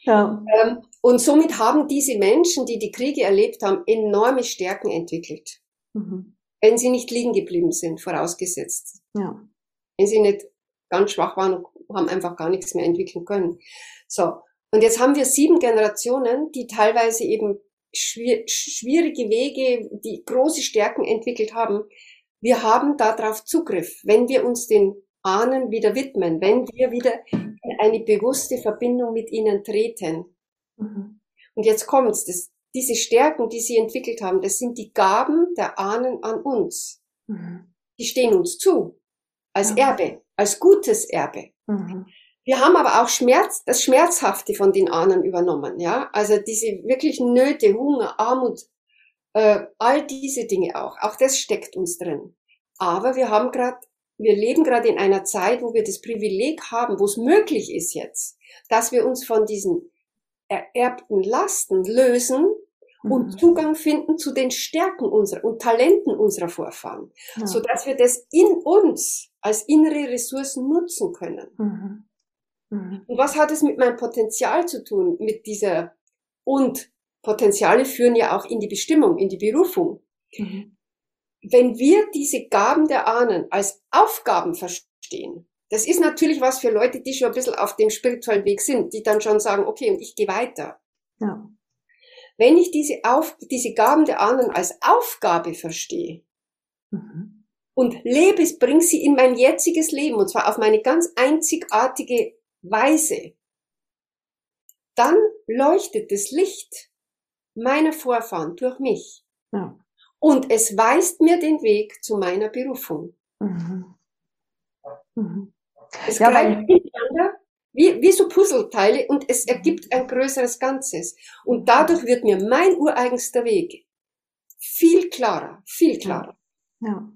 ja. ähm, und somit haben diese Menschen, die die Kriege erlebt haben, enorme Stärken entwickelt. Mhm. Wenn sie nicht liegen geblieben sind, vorausgesetzt. Ja. Wenn sie nicht ganz schwach waren und haben einfach gar nichts mehr entwickeln können. So. Und jetzt haben wir sieben Generationen, die teilweise eben schwierige Wege, die große Stärken entwickelt haben. Wir haben darauf Zugriff, wenn wir uns den Ahnen wieder widmen, wenn wir wieder in eine bewusste Verbindung mit ihnen treten. Mhm. Und jetzt kommt's, das, diese Stärken, die sie entwickelt haben, das sind die Gaben der Ahnen an uns. Mhm. Die stehen uns zu. Als ja. Erbe, als gutes Erbe. Mhm. Wir haben aber auch Schmerz, das Schmerzhafte von den Ahnen übernommen, ja. Also diese wirklichen Nöte, Hunger, Armut, äh, all diese Dinge auch. Auch das steckt uns drin. Aber wir haben gerade, wir leben gerade in einer Zeit, wo wir das Privileg haben, wo es möglich ist jetzt, dass wir uns von diesen ererbten Lasten lösen und mhm. Zugang finden zu den Stärken unserer und Talenten unserer Vorfahren, ja. so dass wir das in uns als innere Ressourcen nutzen können. Mhm. Mhm. Und was hat es mit meinem Potenzial zu tun, mit dieser und Potenziale führen ja auch in die Bestimmung, in die Berufung. Mhm. Wenn wir diese Gaben der Ahnen als Aufgaben verstehen, das ist natürlich was für Leute, die schon ein bisschen auf dem spirituellen Weg sind, die dann schon sagen, okay, und ich gehe weiter. Ja. Wenn ich diese, auf, diese Gaben der anderen als Aufgabe verstehe mhm. und lebe es, bringe sie in mein jetziges Leben, und zwar auf meine ganz einzigartige Weise, dann leuchtet das Licht meiner Vorfahren durch mich. Ja. Und es weist mir den Weg zu meiner Berufung. Mhm. Mhm. Es ja, greift miteinander wie, wie so Puzzleteile und es ergibt ein größeres Ganzes. Und dadurch wird mir mein ureigenster Weg viel klarer, viel klarer. Ja.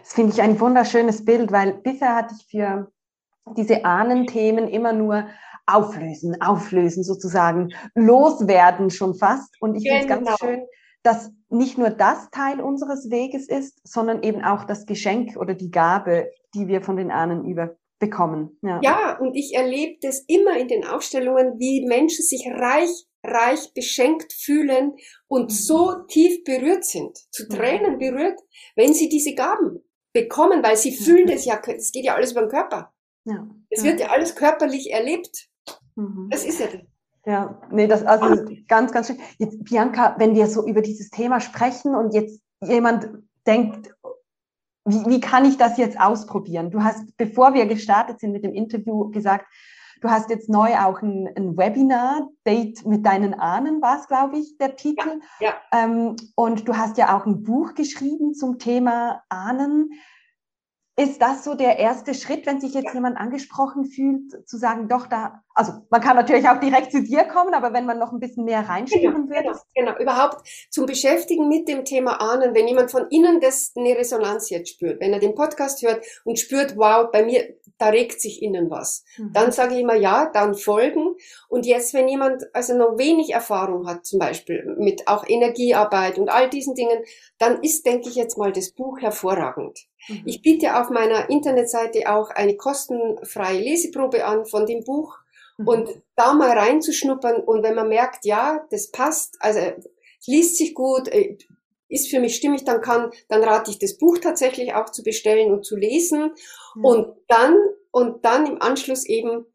Das finde ich ein wunderschönes Bild, weil bisher hatte ich für diese Ahnenthemen immer nur auflösen, auflösen sozusagen, loswerden schon fast. Und ich finde es ganz genau. schön, dass nicht nur das Teil unseres Weges ist, sondern eben auch das Geschenk oder die Gabe, die wir von den Ahnen über bekommen. Ja. ja, und ich erlebe das immer in den Ausstellungen, wie Menschen sich reich, reich beschenkt fühlen und mhm. so tief berührt sind, zu Tränen berührt, wenn sie diese Gaben bekommen, weil sie fühlen das ja, es geht ja alles über den Körper. Ja. Es wird ja alles körperlich erlebt. Mhm. Das ist ja das. Ja, nee, das also ganz, ganz schön. Jetzt, Bianca, wenn wir so über dieses Thema sprechen und jetzt jemand denkt, wie, wie kann ich das jetzt ausprobieren? Du hast, bevor wir gestartet sind mit dem Interview, gesagt, du hast jetzt neu auch ein, ein Webinar, Date mit deinen Ahnen war es, glaube ich, der Titel. Ja, ja. Ähm, und du hast ja auch ein Buch geschrieben zum Thema Ahnen. Ist das so der erste Schritt, wenn sich jetzt jemand angesprochen fühlt, zu sagen, doch da, also man kann natürlich auch direkt zu dir kommen, aber wenn man noch ein bisschen mehr reinspüren genau, würde. Genau, genau, überhaupt zum Beschäftigen mit dem Thema Ahnen, wenn jemand von innen das eine Resonanz jetzt spürt, wenn er den Podcast hört und spürt, wow, bei mir, da regt sich innen was. Mhm. Dann sage ich immer ja, dann folgen. Und jetzt, wenn jemand also noch wenig Erfahrung hat, zum Beispiel mit auch Energiearbeit und all diesen Dingen, dann ist, denke ich jetzt mal, das Buch hervorragend. Mhm. Ich biete auf meiner Internetseite auch eine kostenfreie Leseprobe an von dem Buch mhm. und da mal reinzuschnuppern und wenn man merkt, ja, das passt, also liest sich gut, äh, ist für mich stimmig, dann kann, dann rate ich das Buch tatsächlich auch zu bestellen und zu lesen mhm. und dann und dann im Anschluss eben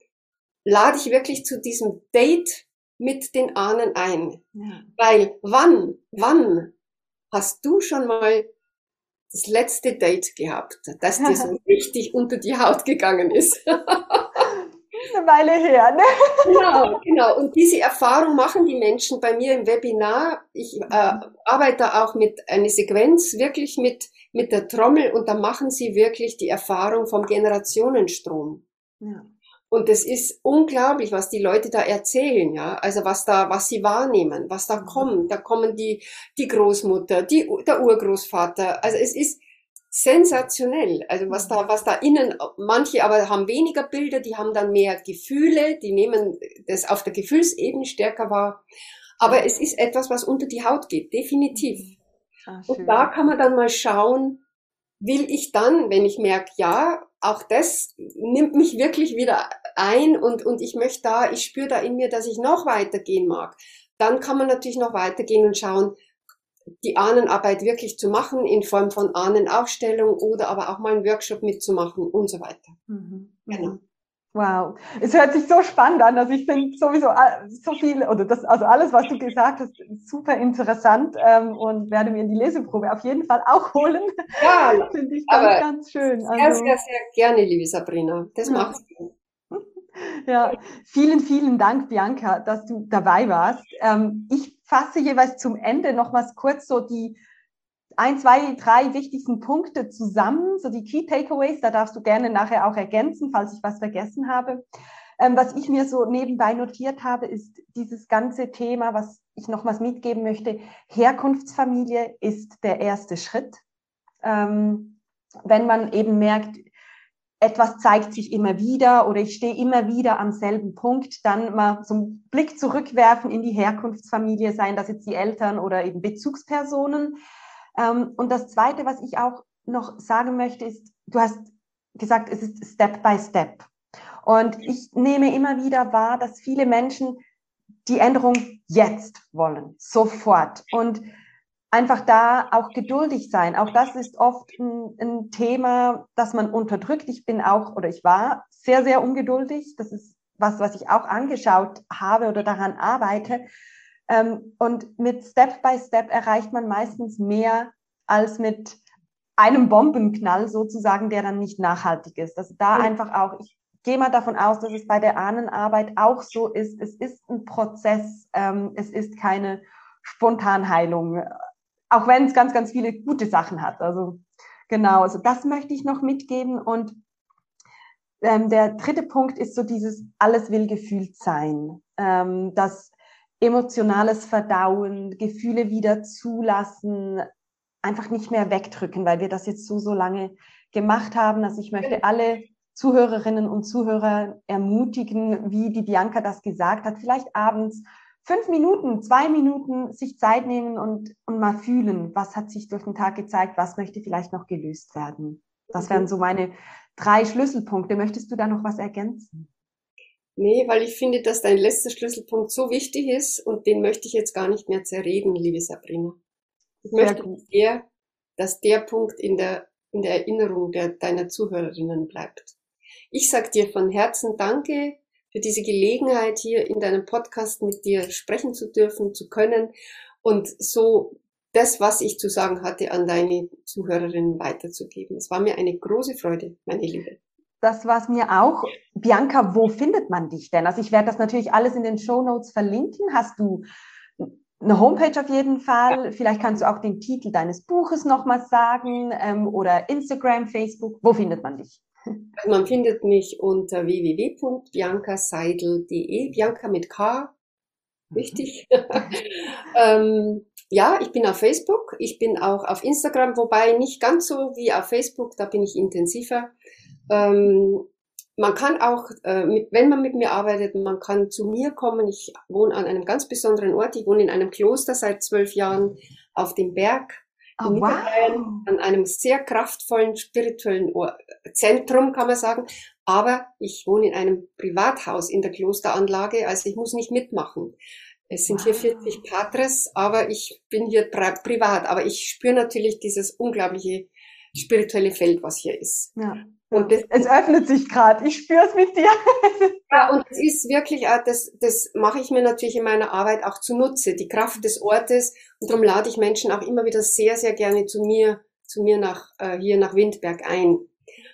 lade ich wirklich zu diesem Date mit den Ahnen ein. Ja. Weil wann, wann hast du schon mal das letzte Date gehabt, das dir so richtig unter die Haut gegangen ist. Eine Weile her, ne? Genau, genau. Und diese Erfahrung machen die Menschen bei mir im Webinar. Ich äh, arbeite auch mit einer Sequenz, wirklich mit, mit der Trommel und da machen sie wirklich die Erfahrung vom Generationenstrom. Ja. Und es ist unglaublich, was die Leute da erzählen, ja. Also was da, was sie wahrnehmen, was da mhm. kommt. Da kommen die, die Großmutter, die, der Urgroßvater. Also es ist sensationell. Also was da, was da innen, manche aber haben weniger Bilder, die haben dann mehr Gefühle, die nehmen das auf der Gefühlsebene stärker wahr. Aber es ist etwas, was unter die Haut geht, definitiv. Mhm. ah, Und da kann man dann mal schauen, will ich dann, wenn ich merke, ja, auch das nimmt mich wirklich wieder ein und, und ich möchte da, ich spüre da in mir, dass ich noch weitergehen mag. Dann kann man natürlich noch weitergehen und schauen, die Ahnenarbeit wirklich zu machen in Form von Ahnenaufstellung oder aber auch mal einen Workshop mitzumachen und so weiter. Mhm. Genau. Wow, es hört sich so spannend an. Also ich finde sowieso so viel oder das, also alles, was du gesagt hast, super interessant ähm, und werde mir die Leseprobe auf jeden Fall auch holen. Ja, finde ich ganz, ganz schön. Also, sehr, sehr, sehr gerne, liebe Sabrina. Das ja. machst du. Ja, vielen, vielen Dank, Bianca, dass du dabei warst. Ähm, ich fasse jeweils zum Ende nochmals kurz so die ein, zwei, drei wichtigsten Punkte zusammen, so die Key Takeaways. Da darfst du gerne nachher auch ergänzen, falls ich was vergessen habe. Ähm, was ich mir so nebenbei notiert habe, ist dieses ganze Thema, was ich nochmals mitgeben möchte. Herkunftsfamilie ist der erste Schritt. Ähm, wenn man eben merkt, etwas zeigt sich immer wieder oder ich stehe immer wieder am selben Punkt, dann mal so einen Blick zurückwerfen in die Herkunftsfamilie, seien das jetzt die Eltern oder eben Bezugspersonen. Ähm, und das Zweite, was ich auch noch sagen möchte, ist, du hast gesagt, es ist Step by Step. Und ich nehme immer wieder wahr, dass viele Menschen die Änderung jetzt wollen, sofort. Und einfach da auch geduldig sein. Auch das ist oft ein, ein, Thema, das man unterdrückt. Ich bin auch oder ich war sehr, sehr ungeduldig. Das ist was, was ich auch angeschaut habe oder daran arbeite. Ähm, und mit Step by Step erreicht man meistens mehr als mit einem Bombenknall sozusagen, der dann nicht nachhaltig ist. Also da einfach auch, ich gehe mal davon aus, dass es bei der Ahnenarbeit auch so ist. Es ist ein Prozess, ähm, es ist keine Spontanheilung auch wenn es ganz, ganz viele gute Sachen hat. Also genau, also das möchte ich noch mitgeben. Und ähm, der dritte Punkt ist so dieses alles will gefühlt sein. Ähm, das emotionales Verdauen, Gefühle wieder zulassen, einfach nicht mehr wegdrücken, weil wir das jetzt so, so lange gemacht haben. Also ich möchte alle Zuhörerinnen und Zuhörer ermutigen, wie die Bianca das gesagt hat, vielleicht abends fünf Minuten, zwei Minuten sich Zeit nehmen und, und mal fühlen, was hat sich durch den Tag gezeigt, was möchte vielleicht noch gelöst werden. Das wären so meine drei Schlüsselpunkte. Möchtest du da noch was ergänzen? Nee, weil ich finde, dass dein letzter Schlüsselpunkt so wichtig ist und den möchte ich jetzt gar nicht mehr zerreden, liebe Sabrina. Ich Sehr möchte, dass der, dass der Punkt in der, in der Erinnerung der, deiner Zuhörerinnen bleibt. Ich sag dir von Herzen Danke für diese Gelegenheit, hier in deinem Podcast mit dir sprechen zu dürfen, zu können und so das, was ich zu sagen hatte, an deine Zuhörerinnen weiterzugeben. Es war mir eine große Freude, meine Liebe. Das war es mir auch. Bianca, wo findet man dich denn? Also ich werde das natürlich alles in den Show Notes verlinken. Hast du eine Homepage auf jeden Fall. Vielleicht kannst du auch den Titel deines Buches nochmal sagen ähm, oder Instagram, Facebook. Wo findet man dich? Man findet mich unter www.biancaseidel.de, Bianca mit K, richtig. ähm, ja, ich bin auf Facebook, ich bin auch auf Instagram, wobei nicht ganz so wie auf Facebook, da bin ich intensiver. Ähm, man kann auch, äh, mit, wenn man mit mir arbeitet, man kann zu mir kommen. Ich wohne an einem ganz besonderen Ort. Ich wohne in einem Kloster seit zwölf Jahren auf dem Berg. Oh, wow. An einem sehr kraftvollen spirituellen Or Zentrum, kann man sagen. Aber ich wohne in einem Privathaus in der Klosteranlage, also ich muss nicht mitmachen. Es sind wow. hier 40 Patres, aber ich bin hier privat. Aber ich spüre natürlich dieses unglaubliche spirituelle Feld, was hier ist. Ja. Und das, es öffnet sich gerade, ich spüre es mit dir. ja, und es ist wirklich, das, das mache ich mir natürlich in meiner Arbeit auch zunutze, die Kraft des Ortes. Und darum lade ich Menschen auch immer wieder sehr, sehr gerne zu mir, zu mir nach, äh, hier nach Windberg ein.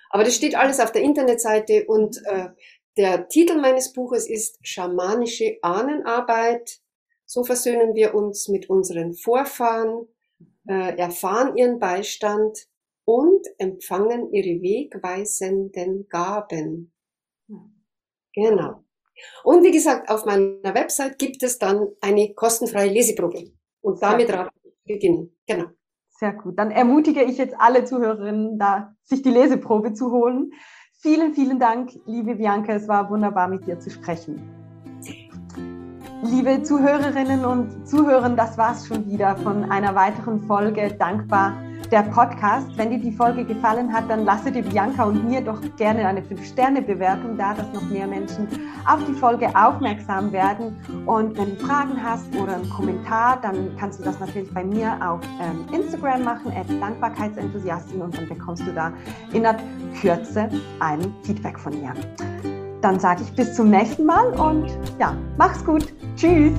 Aber das steht alles auf der Internetseite und äh, der Titel meines Buches ist Schamanische Ahnenarbeit. So versöhnen wir uns mit unseren Vorfahren, äh, erfahren ihren Beistand und empfangen ihre wegweisenden Gaben. Genau. Und wie gesagt, auf meiner Website gibt es dann eine kostenfreie Leseprobe. Und damit rate ich beginnen. Genau. Sehr gut. Dann ermutige ich jetzt alle Zuhörerinnen, da sich die Leseprobe zu holen. Vielen, vielen Dank, liebe Bianca. Es war wunderbar, mit dir zu sprechen. Liebe Zuhörerinnen und Zuhörer, das war's schon wieder von einer weiteren Folge Dankbar der Podcast. Wenn dir die Folge gefallen hat, dann lasse dir Bianca und mir doch gerne eine 5-Sterne-Bewertung da, dass noch mehr Menschen auf die Folge aufmerksam werden. Und wenn du Fragen hast oder einen Kommentar, dann kannst du das natürlich bei mir auf ähm, Instagram machen, als Dankbarkeitsenthusiastin und dann bekommst du da in der Kürze ein Feedback von mir. Dann sage ich bis zum nächsten Mal und ja, mach's gut. Tschüss.